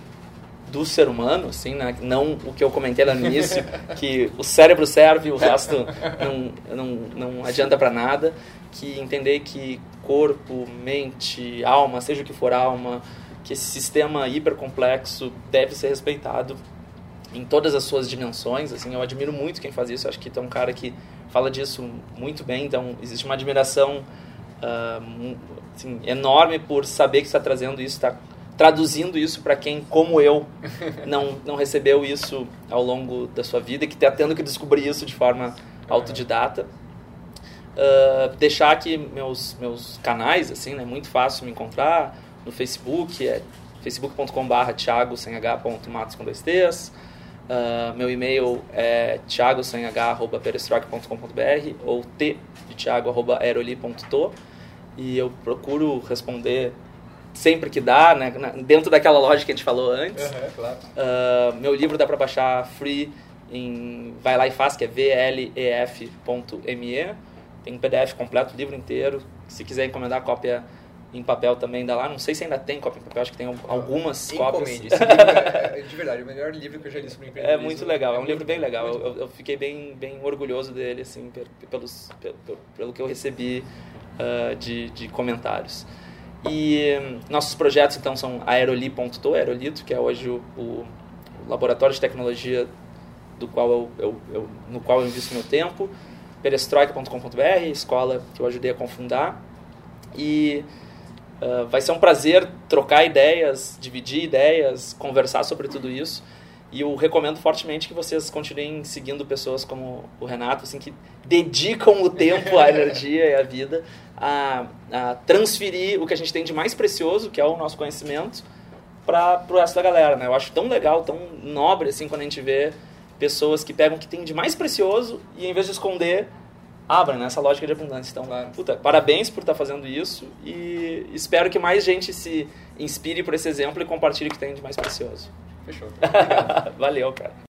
do ser humano, assim, né? não o que eu comentei lá no início, que o cérebro serve, o resto não, não, não adianta para nada, que entender que corpo, mente, alma, seja o que for alma, que esse sistema hipercomplexo deve ser respeitado em todas as suas dimensões, assim, eu admiro muito quem faz isso, acho que tem um cara que fala disso muito bem, então existe uma admiração uh, assim, enorme por saber que está trazendo isso, está traduzindo isso para quem, como eu, não, não recebeu isso ao longo da sua vida e que está tendo que descobrir isso de forma autodidata. Uh, deixar aqui meus, meus canais, assim, é né, muito fácil me encontrar no Facebook, é facebook.com.br thiago sem h, matos com dois t's. Uh, meu e-mail é thiago sem h, ou t de thiago, arroba aeroli.to e eu procuro responder sempre que dá, né? dentro daquela lógica que a gente falou antes. Uhum, claro. uh, meu livro dá para baixar free em vai lá e faz, que é vlef.me. Tem um PDF completo, livro inteiro. Se quiser encomendar a cópia em papel também dá lá. Não sei se ainda tem cópia em papel, acho que tem algumas Encomende. cópias. Esse livro é, de verdade, o melhor livro que eu já li sobre empreendedorismo. É muito legal, é um livro bem legal. Eu, eu, fiquei bem, bem orgulhoso dele, assim, pelos, pelo, pelo que eu recebi uh, de, de comentários. E nossos projetos então são aeroli.to, Aerolito, que é hoje o, o, laboratório de tecnologia do qual eu, eu, eu, no qual eu invisto meu tempo, perestroika.com.br, escola que eu ajudei a confundar. E uh, vai ser um prazer trocar ideias, dividir ideias, conversar sobre tudo isso. E eu recomendo fortemente que vocês continuem seguindo pessoas como o Renato, assim, que dedicam o tempo, a energia e a vida a, a, transferir o que a gente tem de mais precioso, que é o nosso conhecimento, para o resto da galera. Né? Eu acho tão legal, tão nobre, assim, quando a gente vê pessoas que pegam o que tem de mais precioso e, em vez de esconder, abrem nessa lógica de abundância. Então, claro. puta, parabéns por estar tá fazendo isso e espero que mais gente se inspire por esse exemplo e compartilhe o que tem de mais precioso. Fechou. Valeu, cara.